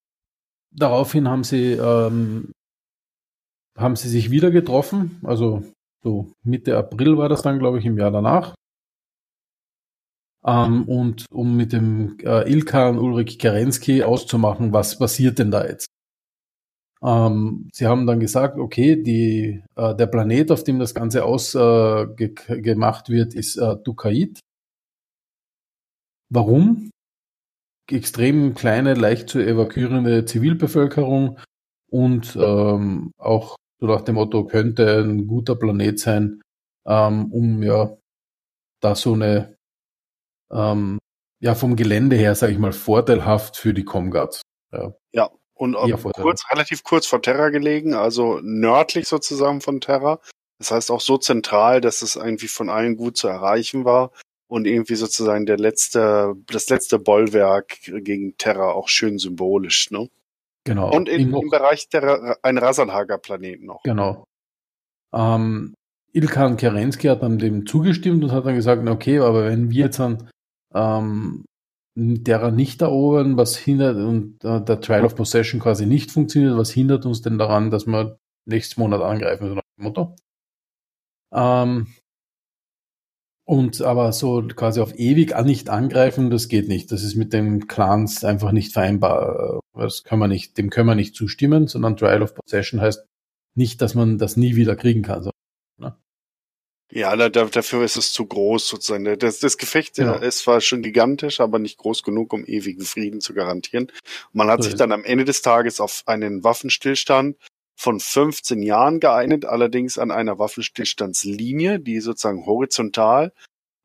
daraufhin haben sie, ähm, haben sie sich wieder getroffen, also so Mitte April war das dann, glaube ich, im Jahr danach. Ähm, und um mit dem äh, Ilkan Ulrich Kerensky auszumachen, was passiert denn da jetzt? Ähm, sie haben dann gesagt, okay, die, äh, der Planet, auf dem das Ganze ausgemacht äh, wird, ist äh, Dukait. Warum? Extrem kleine, leicht zu evakuierende Zivilbevölkerung und ähm, auch so nach dem Motto könnte ein guter Planet sein, ähm, um ja da so eine ähm, ja vom Gelände her, sage ich mal, vorteilhaft für die Comguards. Ja. Ja, und Ja, kurz, relativ kurz vor Terra gelegen, also nördlich sozusagen von Terra. Das heißt auch so zentral, dass es irgendwie von allen gut zu erreichen war und irgendwie sozusagen der letzte, das letzte Bollwerk gegen Terra auch schön symbolisch, ne? Genau. Und in, im Bereich der ein Rasalhager Planet noch. Genau. Ähm, Ilkan Kerensky hat dann dem zugestimmt und hat dann gesagt, okay, aber wenn wir jetzt dann ähm, derer nicht erobern, was hindert und äh, der Trial of Possession quasi nicht funktioniert, was hindert uns denn daran, dass wir nächsten Monat angreifen, so nach dem Motto. Ähm, Und aber so quasi auf ewig an nicht angreifen, das geht nicht. Das ist mit den Clans einfach nicht vereinbar. Das kann man nicht, dem können wir nicht zustimmen, sondern Trial of Possession heißt nicht, dass man das nie wieder kriegen kann. Ne? Ja, da, dafür ist es zu groß sozusagen. Das, das Gefecht Genau. ist zwar schon gigantisch, aber nicht groß genug, um ewigen Frieden zu garantieren. Man hat So sich dann am Ende des Tages auf einen Waffenstillstand von 15 Jahren geeinigt, allerdings an einer Waffenstillstandslinie, die sozusagen horizontal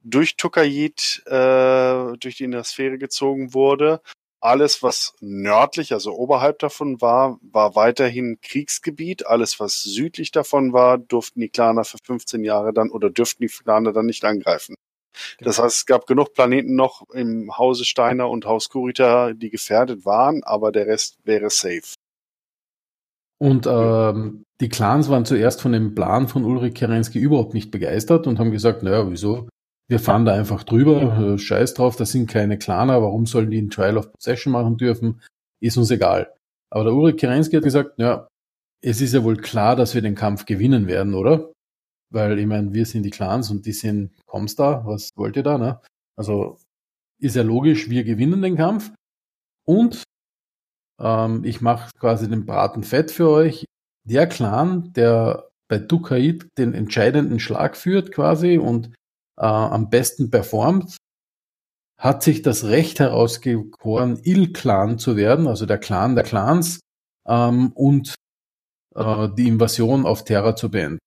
durch Tukayit äh, durch die Innersphäre gezogen wurde. Alles, was nördlich, also oberhalb davon war, war weiterhin Kriegsgebiet. Alles, was südlich davon war, durften die Klaner für 15 Jahre dann oder dürften die Klaner dann nicht angreifen. Das heißt, es gab genug Planeten noch im Hause Steiner und Haus Kurita, die gefährdet waren, aber der Rest wäre safe. Und ähm, die Clans waren zuerst von dem Plan von Ulrich Kerensky überhaupt nicht begeistert und haben gesagt, naja, wieso? Wir fahren da einfach drüber, äh, scheiß drauf, das sind keine Claner, warum sollen die ein Trial of Possession machen dürfen? Ist uns egal. Aber der Ulrich Kerensky hat gesagt, ja, es ist ja wohl klar, dass wir den Kampf gewinnen werden, oder? Weil, ich meine, wir sind die Clans und die sind Comstar, was wollt ihr da, ne? Also ist ja logisch, wir gewinnen den Kampf. Und ähm, ich mache quasi den Braten fett für euch. Der Clan, der bei Dukaid den entscheidenden Schlag führt quasi und äh, am besten performt, hat sich das Recht herausgekoren, Il-Clan zu werden, also der Clan der Clans, ähm, und äh, die Invasion auf Terra zu beenden.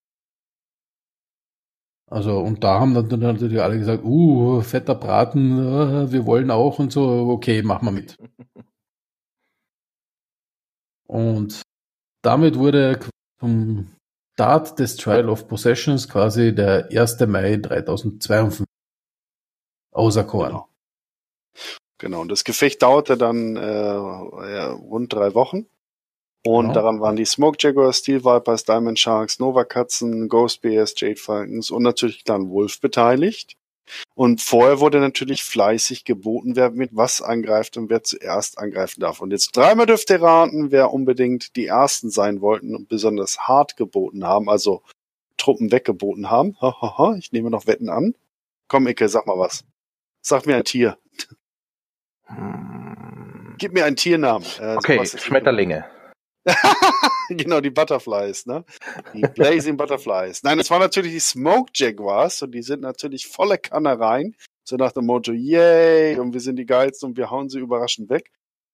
Also, und da haben dann natürlich alle gesagt, uh, fetter Braten, äh, wir wollen auch und so, okay, machen wir mit. [laughs] Und damit wurde zum Start des Trial of Possessions quasi der 1. Mai 3052 auserkoren. Genau. Genau, und das Gefecht dauerte dann äh, ja, rund drei Wochen. Und Genau. daran waren die Smoke Jaguars, Steel Vipers, Diamond Sharks, Nova Katzen, Ghost Bears, Jade Falcons und natürlich Clan Wolf beteiligt. Und vorher wurde natürlich fleißig geboten, wer mit was angreift und wer zuerst angreifen darf. Und jetzt dreimal dürft ihr raten, wer unbedingt die Ersten sein wollten und besonders hart geboten haben, also Truppen weggeboten haben. Ha, ha, ha, ich nehme noch Wetten an. Komm, Icke, sag mal was. Sag mir ein Tier. Gib mir einen Tiernamen. Äh, Okay, Schmetterlinge. [laughs] genau, die Butterflies, ne? Die Blazing Butterflies. Nein, es waren natürlich die Smoke Jaguars und die sind natürlich volle Kanne rein. So nach dem Motto, yay, und wir sind die geilsten und wir hauen sie überraschend weg.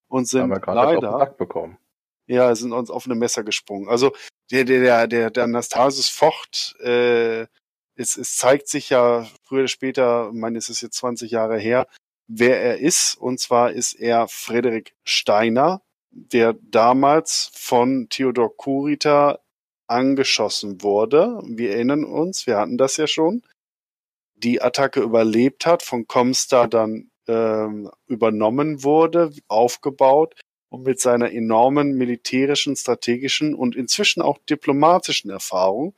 Und sind Haben wir gerade auf den leider, bekommen. ja, sind uns auf eine Messer gesprungen. Also der, der, der, der, der Anastasius Focht, äh, es, es zeigt sich ja früher oder später, ich meine, es ist jetzt 20 Jahre her, wer er ist. Und zwar ist er Frederik Steiner, der damals von Theodor Kurita angeschossen wurde. Wir erinnern uns, wir hatten das ja schon. Die Attacke überlebt hat, von Comstar dann ähm, übernommen wurde, aufgebaut und mit seiner enormen militärischen, strategischen und inzwischen auch diplomatischen Erfahrung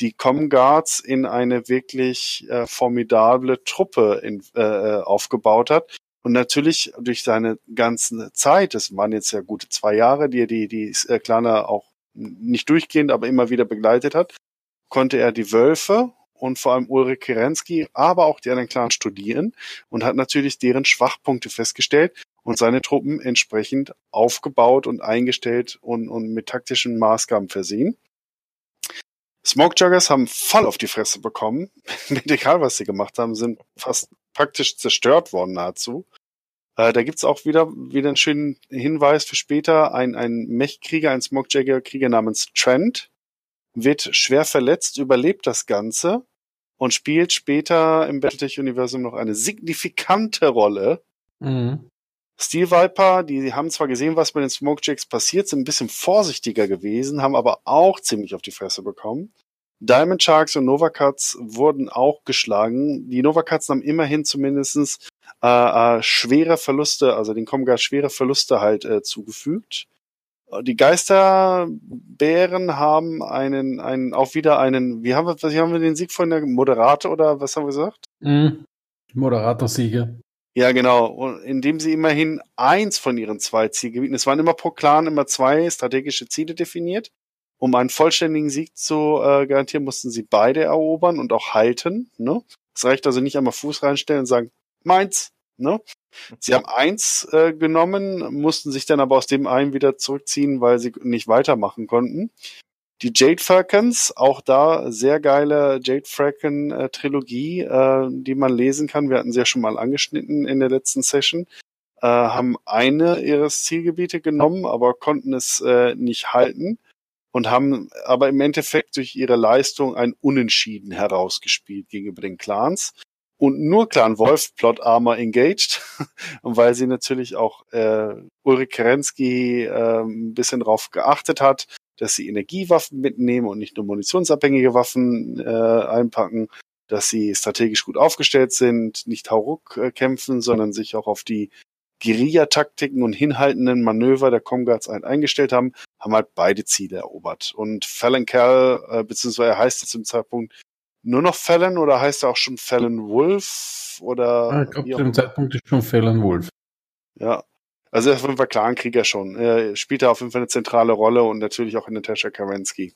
die Comguards in eine wirklich äh, formidable Truppe in, äh, aufgebaut hat. Und natürlich durch seine ganze Zeit, das waren jetzt ja gute zwei Jahre, die er die, die äh, Klaner auch nicht durchgehend, aber immer wieder begleitet hat, konnte er die Wölfe und vor allem Ulrich Kerensky, aber auch die anderen Clans studieren und hat natürlich deren Schwachpunkte festgestellt und seine Truppen entsprechend aufgebaut und eingestellt und, und mit taktischen Maßgaben versehen. Smoke Juggers haben voll auf die Fresse bekommen. [laughs] Egal, was sie gemacht haben, sind fast praktisch zerstört worden nahezu. Äh, da gibt's auch wieder, wieder einen schönen Hinweis für später. Ein, ein Mech-Krieger, ein Smoke Jagger-Krieger namens Trent wird schwer verletzt, überlebt das Ganze und spielt später im Battletech-Universum noch eine signifikante Rolle. Mhm. Steel Viper, die haben zwar gesehen, was mit den Smoke Jacks passiert, sind ein bisschen vorsichtiger gewesen, haben aber auch ziemlich auf die Fresse bekommen. Diamond Sharks und Nova Cuts wurden auch geschlagen. Die Nova Cuts haben immerhin zumindestens äh, äh, schwere Verluste, also den Comguard schwere Verluste halt äh, zugefügt. Die Geisterbären haben einen, einen, auch wieder einen, wie haben wir, was haben wir den Sieg von der Moderator oder was haben wir gesagt? Mhm. Moderator-Sieger. Ja, genau. Und indem sie immerhin eins von ihren zwei Zielgebieten, es waren immer pro Clan immer zwei strategische Ziele definiert. Um einen vollständigen Sieg zu äh, garantieren, mussten sie beide erobern und auch halten. Ne? reicht also nicht einmal Fuß reinstellen und sagen, meins. Ne? Sie haben eins äh, genommen, mussten sich dann aber aus dem einen wieder zurückziehen, weil sie nicht weitermachen konnten. Die Jade Falcons, auch da sehr geile Jade Falcon äh, Trilogie, äh, die man lesen kann. Wir hatten sie ja schon mal angeschnitten in der letzten Session. Äh, haben eine ihres Zielgebiete genommen, aber konnten es äh, nicht halten und haben aber im Endeffekt durch ihre Leistung ein Unentschieden herausgespielt gegenüber den Clans. Und nur Clan Wolf Plot Armor engaged, [laughs] und weil sie natürlich auch äh, Ulrich Kerensky äh, ein bisschen drauf geachtet hat, dass sie Energiewaffen mitnehmen und nicht nur munitionsabhängige Waffen äh, einpacken, dass sie strategisch gut aufgestellt sind, nicht Hauruck äh, kämpfen, sondern sich auch auf die Guerilla-Taktiken und hinhaltenden Manöver der Comguards ein eingestellt haben, haben halt beide Ziele erobert. Und Fallon Cal, äh, beziehungsweise heißt er zum Zeitpunkt nur noch Fallon oder heißt er auch schon Fallon Wolf? Oder ja, ich glaube, zu dem Zeitpunkt ist schon Fallon Wolf. Ja, also er ist auf jeden Fall Clankrieger schon. Er spielt da auf jeden Fall eine zentrale Rolle und natürlich auch in Natascha Kerensky.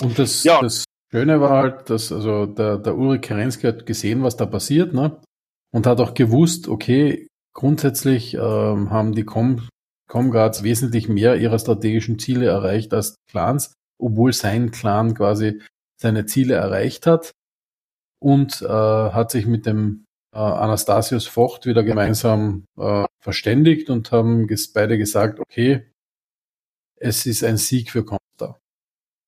Und das, ja. das Schöne war halt, dass also der, der Ulrich Kerensky hat gesehen, was da passiert, ne? Und hat auch gewusst, okay, grundsätzlich ähm, haben die Com Comguards wesentlich mehr ihrer strategischen Ziele erreicht als Clans, obwohl sein Clan quasi seine Ziele erreicht hat und äh, hat sich mit dem äh, Anastasius Vocht wieder gemeinsam äh, verständigt und haben beide gesagt, okay, es ist ein Sieg für Comstar.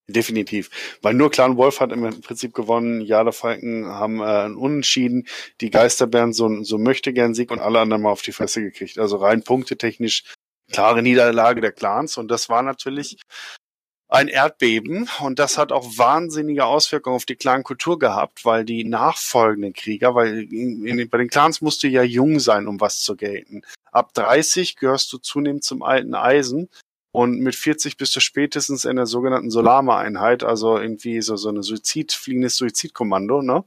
Definitiv. Weil nur Clan Wolf hat im Prinzip gewonnen, Jade Falken haben äh, einen Unentschieden, die Geisterbären so, so möchte gern Sieg und alle anderen mal auf die Fresse gekriegt. Also rein punktetechnisch klare Niederlage der Clans und das war natürlich ein Erdbeben und das hat auch wahnsinnige Auswirkungen auf die Clan-Kultur gehabt, weil die nachfolgenden Krieger, weil in, in, bei den Clans musst du ja jung sein, um was zu gelten. Ab 30 gehörst du zunehmend zum alten Eisen und mit 40 bist du spätestens in der sogenannten Solama-Einheit, also irgendwie so, so eine Suizid, fliegendes Suizidkommando, ne?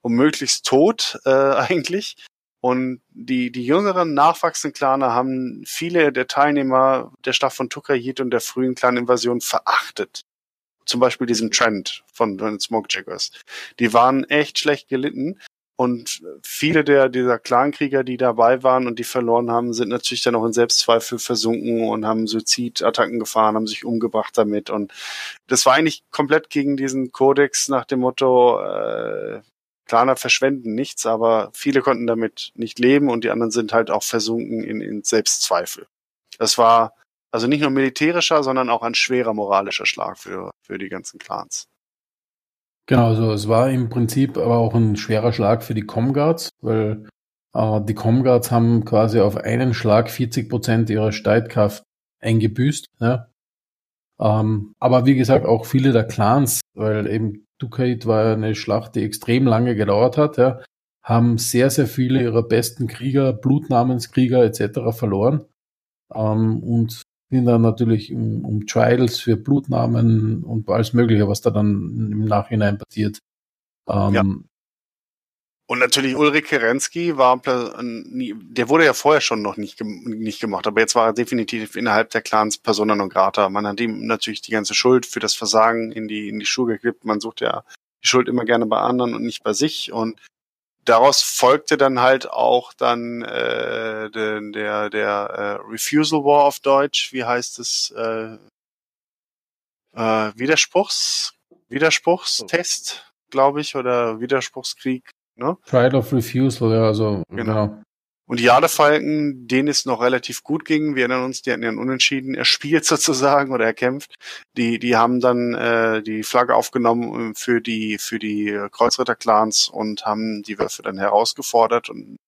Und möglichst tot äh, [laughs] eigentlich. Und die, die jüngeren, nachwachsenden Claner haben viele der Teilnehmer der Stadt von Tukayit und der frühen Clan-Invasion verachtet. Zum Beispiel diesen Trend von den Smokejackers. Die waren echt schlecht gelitten. Und viele der, dieser Clankrieger, die dabei waren und die verloren haben, sind natürlich dann auch in Selbstzweifel versunken und haben Suizidattacken gefahren, haben sich umgebracht damit. Und das war eigentlich komplett gegen diesen Kodex nach dem Motto, äh, Planer verschwenden nichts, aber viele konnten damit nicht leben und die anderen sind halt auch versunken in, in Selbstzweifel. Das war also nicht nur militärischer, sondern auch ein schwerer moralischer Schlag für, für die ganzen Clans. Genau, also es war im Prinzip aber auch ein schwerer Schlag für die Comguards, weil äh, die Comguards haben quasi auf einen Schlag 40 Prozent ihrer Streitkraft eingebüßt. Ja. Ähm, aber wie gesagt, auch viele der Clans, weil eben Ducade war eine Schlacht, die extrem lange gedauert hat, ja, haben sehr, sehr viele ihrer besten Krieger, Blutnamenskrieger etc. verloren ähm, und sind dann natürlich um, um Trials für Blutnamen und alles Mögliche, was da dann im Nachhinein passiert. Ähm, ja. Und natürlich Ulrich Kerensky war, der wurde ja vorher schon noch nicht, nicht gemacht, aber jetzt war er definitiv innerhalb der Clans Persona non grata. Man hat ihm natürlich die ganze Schuld für das Versagen in die, in die Schuhe gekippt. Man sucht ja die Schuld immer gerne bei anderen und nicht bei sich. Und daraus folgte dann halt auch dann äh, der, der, der äh, Refusal War auf Deutsch. Wie heißt es? Äh, äh, Widerspruchs, Widerspruchstest, glaube ich, oder Widerspruchskrieg Ne? Trial of Refusal, ja, also genau. genau. Und die Jadefalken, denen es noch relativ gut ging, wir erinnern uns, die hatten ja einen Unentschieden erspielt [laughs] sozusagen oder erkämpft. Die, die haben dann äh, die Flagge aufgenommen für die für die Kreuzritterclans und haben die Wölfe dann herausgefordert und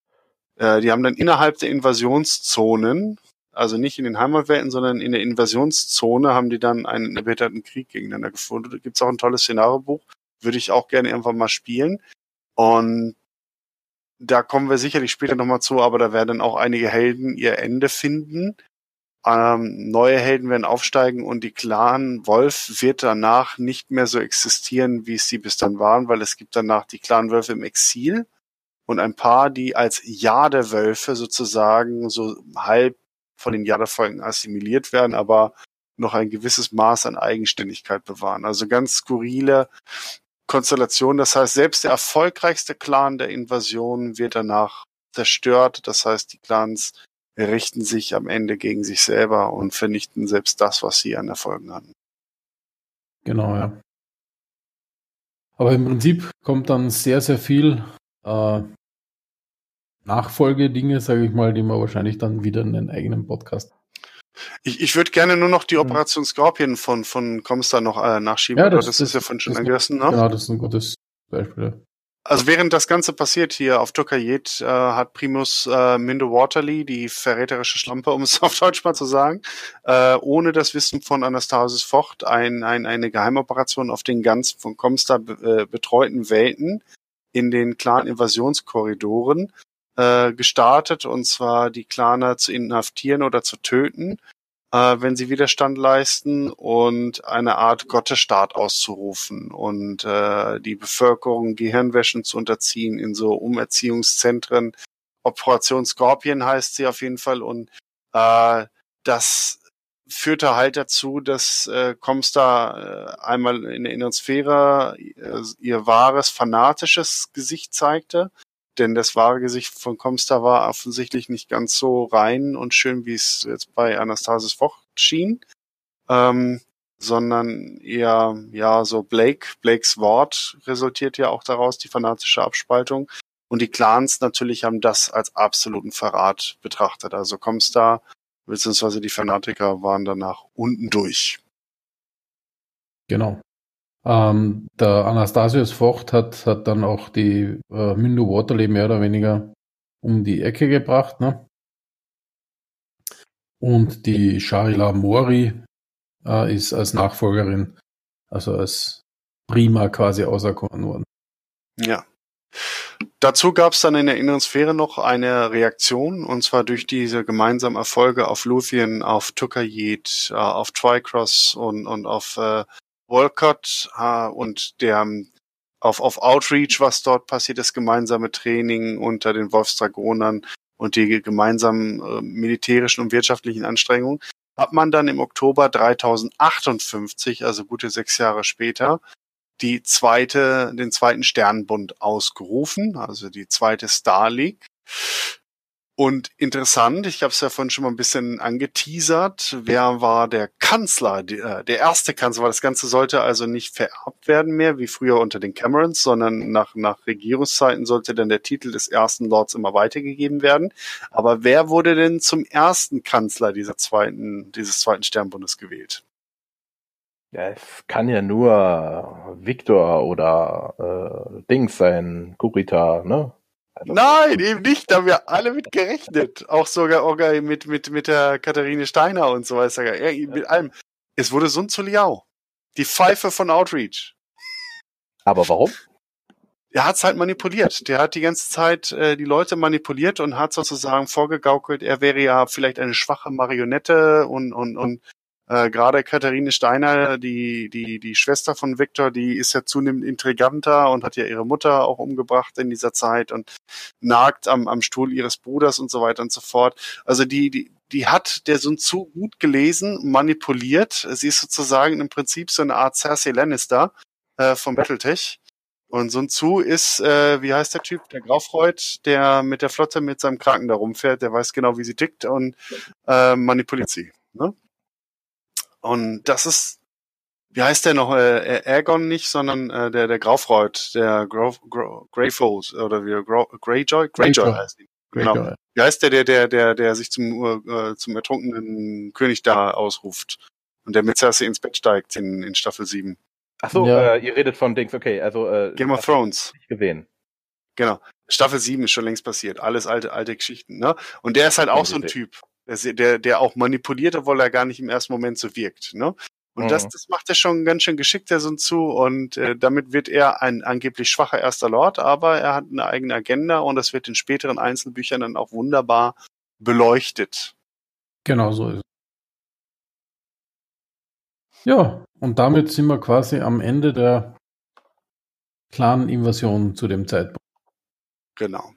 äh, die haben dann innerhalb der Invasionszonen, also nicht in den Heimatwelten, sondern in der Invasionszone, haben die dann einen erbitterten Krieg gegeneinander gefunden. Da gibt's auch ein tolles Szenariobuch, würde ich auch gerne irgendwann mal spielen. Und da kommen wir sicherlich später nochmal zu, aber da werden auch einige Helden ihr Ende finden. Ähm, neue Helden werden aufsteigen und die Clan Wolf wird danach nicht mehr so existieren, wie es sie bis dann waren, weil es gibt danach die Clan Wölfe im Exil und ein paar, die als Jadewölfe sozusagen so halb von den Jadefolgen assimiliert werden, aber noch ein gewisses Maß an Eigenständigkeit bewahren. Also ganz skurrile Konstellation. Das heißt, selbst der erfolgreichste Clan der Invasion wird danach zerstört. Das heißt, die Clans richten sich am Ende gegen sich selber und vernichten selbst das, was sie an Erfolgen hatten. Genau, ja. Aber im Prinzip kommt dann sehr, sehr viel äh, Nachfolgedinge, sage ich mal, die man wahrscheinlich dann wieder in einen eigenen Podcast. Ich, ich würde gerne nur noch die Operation Scorpion von, von Comstar noch äh, nachschieben, Ja, das- das, das- ist ja von schon angerissen, ne? Genau, das ist ein gutes Beispiel. Also während das Ganze passiert hier auf Tokajet, äh, hat Primus äh, Minde Waterly, die verräterische Schlampe, [laughs] um es auf Deutsch mal zu sagen, äh, ohne das Wissen von Anastasis Vocht ein, ein, eine Geheimoperation auf den ganz von Comstar be äh, betreuten Welten in den Clan-Invasionskorridoren äh, gestartet, und zwar die Claner zu inhaftieren oder zu töten, äh, wenn sie Widerstand leisten und eine Art Gottesstaat auszurufen und äh, die Bevölkerung Gehirnwäschen zu unterziehen in so Umerziehungszentren. Operation Scorpion heißt sie auf jeden Fall und äh, das führte halt dazu, dass äh, Comstar äh, einmal in der inneren Sphäre äh, ihr wahres fanatisches Gesicht zeigte, denn das wahre Gesicht von Comstar war offensichtlich nicht ganz so rein und schön, wie es jetzt bei Anastasis Vocht schien, ähm, sondern eher ja so Blake, Blakes Wort resultiert ja auch daraus, die fanatische Abspaltung. Und die Clans natürlich haben das als absoluten Verrat betrachtet. Also Comstar beziehungsweise die Fanatiker waren danach unten durch. Genau. Ähm, der Anastasius Vocht hat, hat dann auch die äh, Mindo Waterley mehr oder weniger um die Ecke gebracht. Ne? Und die Sharila Mori äh, ist als Nachfolgerin, also als Prima quasi auserkoren worden. Ja. Dazu gab es dann in der inneren Sphäre noch eine Reaktion, und zwar durch diese gemeinsamen Erfolge auf Luthien, auf Tukayet, äh, auf Tricross und, und auf äh, Wolcott äh, und der auf, auf Outreach, was dort passiert ist, gemeinsame Training unter den Wolfsdragonern und die gemeinsamen äh, militärischen und wirtschaftlichen Anstrengungen, hat man dann im Oktober 3058, also gute sechs Jahre später, die zweite, den zweiten Sternbund ausgerufen, also die zweite Star League. Und interessant, ich habe es ja vorhin schon mal ein bisschen angeteasert, wer war der Kanzler, der, der erste Kanzler, das Ganze sollte also nicht vererbt werden mehr, wie früher unter den Camerons, sondern nach, nach Regierungszeiten sollte dann der Titel des ersten Lords immer weitergegeben werden. Aber wer wurde denn zum ersten Kanzler dieser zweiten, dieses zweiten Sternbundes gewählt? Ja, es kann ja nur Victor oder äh, Dings sein, Kurita, ne? Nein, eben nicht. Da haben wir alle mit gerechnet. Auch sogar, sogar mit, mit, mit der Katharine Steiner und so weiter. Ja, mit allem. Es wurde Sun Tzu Liao. Die Pfeife von Outreach. Aber warum? Er hat's halt manipuliert. Der hat die ganze Zeit äh, die Leute manipuliert und hat sozusagen vorgegaukelt, er wäre ja vielleicht eine schwache Marionette und, und, und äh, gerade Katharine Steiner, die, die, die Schwester von Viktor, die ist ja zunehmend intriganter und hat ja ihre Mutter auch umgebracht in dieser Zeit und nagt am, am Stuhl ihres Bruders und so weiter und so fort. Also die, die, die hat der Sun Tzu gut gelesen, manipuliert. Sie ist sozusagen im Prinzip so eine Art Cersei Lannister äh, vom Battletech. Und Sun Tzu ist, äh, wie heißt der Typ? Der Graufreud, der mit der Flotte mit seinem Kraken da rumfährt, der weiß genau, wie sie tickt und äh, manipuliert sie. Ne? Und das ist, wie heißt der noch? Äh, Aegon nicht, sondern äh, der, der Graufreud, der Graf, Gra Greyfold oder wie Gra Greyjoy? Greyjoy Greyjoy. heißt ihn. Genau. Wie heißt der, der, der, der, der sich zum, äh, zum ertrunkenen König da ausruft und der mit Cersei ins Bett steigt in, in Staffel 7? Ach so, Ja. äh, ihr redet von Dings, okay, also äh, Game of Thrones. ich gesehen. Genau. Staffel 7 ist schon längst passiert. Alles alte, alte Geschichten, ne? Und der ist halt auch so ein Typ, der, der, auch manipuliert, obwohl er gar nicht im ersten Moment so wirkt, ne? Und Mhm. das, das macht er schon ganz schön geschickt, der Sun Tzu. Und äh, damit wird er ein angeblich schwacher erster Lord, aber er hat eine eigene Agenda und das wird in späteren Einzelbüchern dann auch wunderbar beleuchtet. Genau so ist es. Ja, und damit sind wir quasi am Ende der Clan-Invasion zu dem Zeitpunkt. Genau.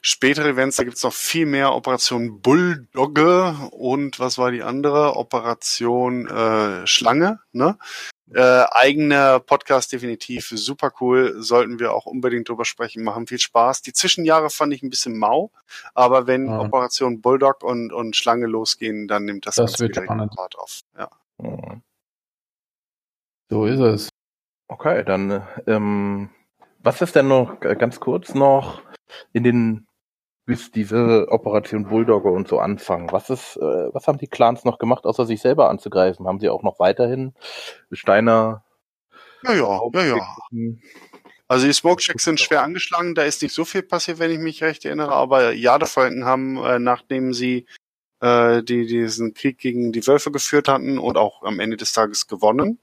Spätere Events, da gibt's noch viel mehr. Operation Bulldogge und was war die andere? Operation äh, Schlange. Ne? Äh, eigener Podcast definitiv, super cool, sollten wir auch unbedingt drüber sprechen, machen viel Spaß. Die Zwischenjahre fand ich ein bisschen mau, aber wenn Ja. Operation Bulldog und, und Schlange losgehen, dann nimmt das, Das Ganze wird spannend. Fahrt auf. Ja. Mhm. So ist es. Okay, dann äh, ähm, was ist denn noch äh, ganz kurz noch in den bis diese Operation Bulldogge und so anfangen? Was ist, äh, was haben die Clans noch gemacht, außer sich selber anzugreifen? Haben sie auch noch weiterhin Steiner? Ja, ja, ja, ja. Also die Smoke Checks sind schwer angeschlagen, da ist nicht so viel passiert, wenn ich mich recht erinnere, aber Jadefalken haben, äh, nachdem sie äh, die diesen Krieg gegen die Wölfe geführt hatten und auch am Ende des Tages gewonnen.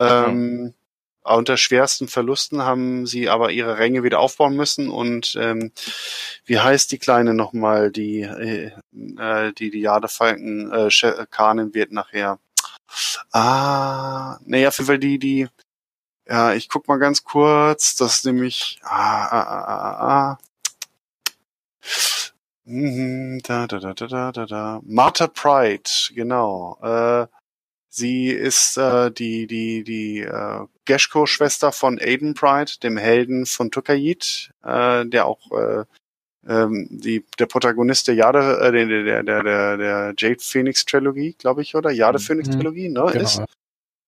Ähm, unter schwersten Verlusten haben sie aber ihre Ränge wieder aufbauen müssen und ähm, wie heißt die Kleine nochmal, die äh, äh, die die Jadefalken äh, Sch- Kanin wird nachher. Ah, naja, auf jeden Fall die, die ja, ich guck mal ganz kurz. Das ist nämlich. Ah, ah, ah, ah, ah. Mhm, Da, da, da, da, da, da, da. Martha Pride, genau. Äh, sie ist äh, die die die äh, Geshko-Schwester von Aiden Pride, dem Helden von Tukayit, äh, der auch äh, ähm, die der Protagonist der Jade, äh, der der der der, der Jade Phoenix Trilogie, glaube ich, oder Jade Mhm. Phoenix Trilogie, ne, ist.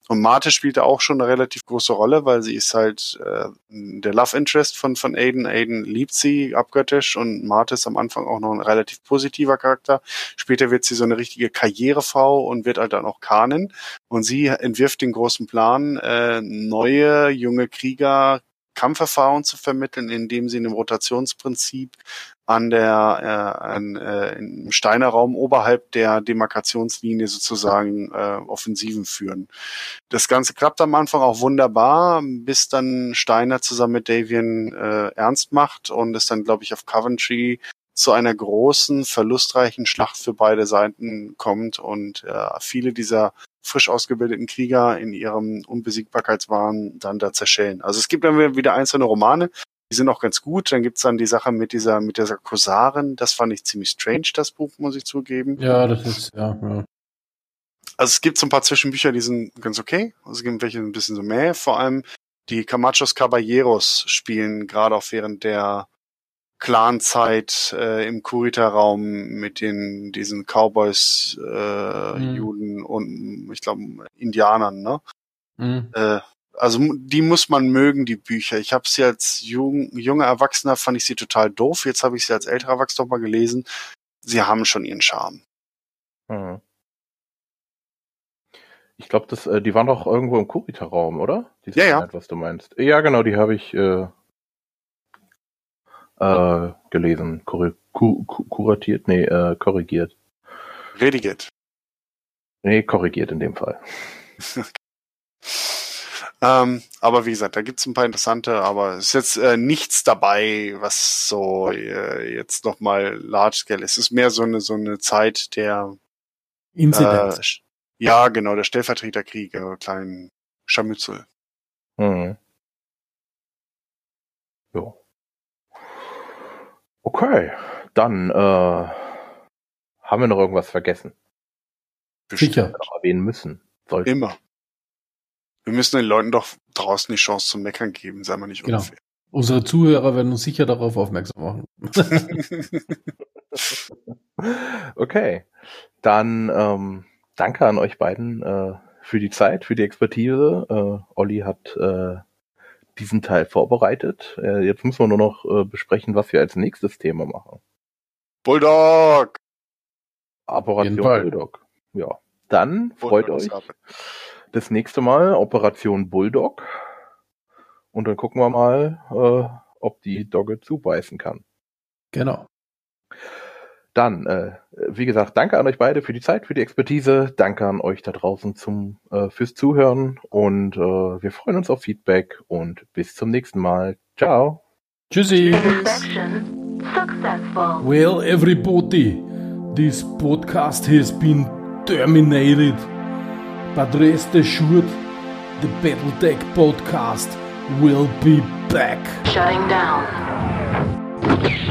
Und Marte spielt da auch schon eine relativ große Rolle, weil sie ist halt äh, der Love Interest von, von Aiden. Aiden liebt sie abgöttisch und Marte ist am Anfang auch noch ein relativ positiver Charakter. Später wird sie so eine richtige Karrierefrau und wird halt dann auch Kanin. Und sie entwirft den großen Plan, äh, neue junge Krieger Kampferfahrung zu vermitteln, indem sie in einem Rotationsprinzip an der äh, an, äh, im Steiner Raum oberhalb der Demarkationslinie sozusagen äh, Offensiven führen. Das Ganze klappt am Anfang auch wunderbar, bis dann Steiner zusammen mit Davian äh, ernst macht und es dann, glaube ich, auf Coventry zu einer großen, verlustreichen Schlacht für beide Seiten kommt und äh, viele dieser frisch ausgebildeten Krieger in ihrem Unbesiegbarkeitswahn dann da zerschellen. Also es gibt dann wieder einzelne Romane, die sind auch ganz gut. Dann gibt's dann die Sache mit dieser, mit dieser Kosarin. Das fand ich ziemlich strange, das Buch, muss ich zugeben. Ja, das ist, ja, ja. Also es gibt so ein paar Zwischenbücher, die sind ganz okay. Also es gibt welche ein bisschen so mehr. Vor allem die Camachos Caballeros spielen gerade auch während der Clanzeit äh, im Kurita-Raum mit den diesen Cowboys, äh, Mhm. Juden und ich glaube Indianern, ne? Mhm. Äh, also die muss man mögen, die Bücher. Ich habe sie als jung, junger Erwachsener fand ich sie total doof. Jetzt habe ich sie als älterer Erwachsener mal gelesen. Sie haben schon ihren Charme. Mhm. Ich glaube, das, äh, die waren doch irgendwo im Kurita-Raum, oder? Diese Ja, ja. Einheit, was du meinst. Ja, genau, die habe ich äh, äh, gelesen, Kurri ku ku kuratiert, nee, äh, korrigiert. Rediget. Nee, korrigiert in dem Fall. [laughs] Ähm, aber wie gesagt, da gibt's ein paar interessante, aber es ist jetzt äh, nichts dabei, was so äh, jetzt nochmal large scale ist. Es ist mehr so eine so eine Zeit der Inzidenz. äh, ja genau der Stellvertreterkrieg, äh, kleinen Scharmützel. Mhm. Jo. Okay, dann äh, haben wir noch irgendwas vergessen, Sicher. noch erwähnen müssen. Sollten. Immer. Wir müssen den Leuten doch draußen die Chance zum Meckern geben, sei mal nicht Genau. unfair. Unsere Zuhörer werden uns sicher darauf aufmerksam machen. [laughs] Okay, dann ähm, danke an euch beiden äh, für die Zeit, für die Expertise. Äh, Olli hat äh, diesen Teil vorbereitet. Äh, jetzt müssen wir nur noch äh, besprechen, was wir als nächstes Thema machen. Bulldog! Operation. Bulldog. Ja, dann freut Bulldog euch. Das nächste Mal Operation Bulldog. Und dann gucken wir mal, äh, ob die Dogge zubeißen kann. Genau. Dann, äh, wie gesagt, danke an euch beide für die Zeit, für die Expertise. Danke an euch da draußen zum, äh, fürs Zuhören. Und äh, wir freuen uns auf Feedback und bis zum nächsten Mal. Ciao. Tschüssi. Well, everybody, this podcast has been terminated. But rest er assured, the Battletech podcast will be back. Shutting down.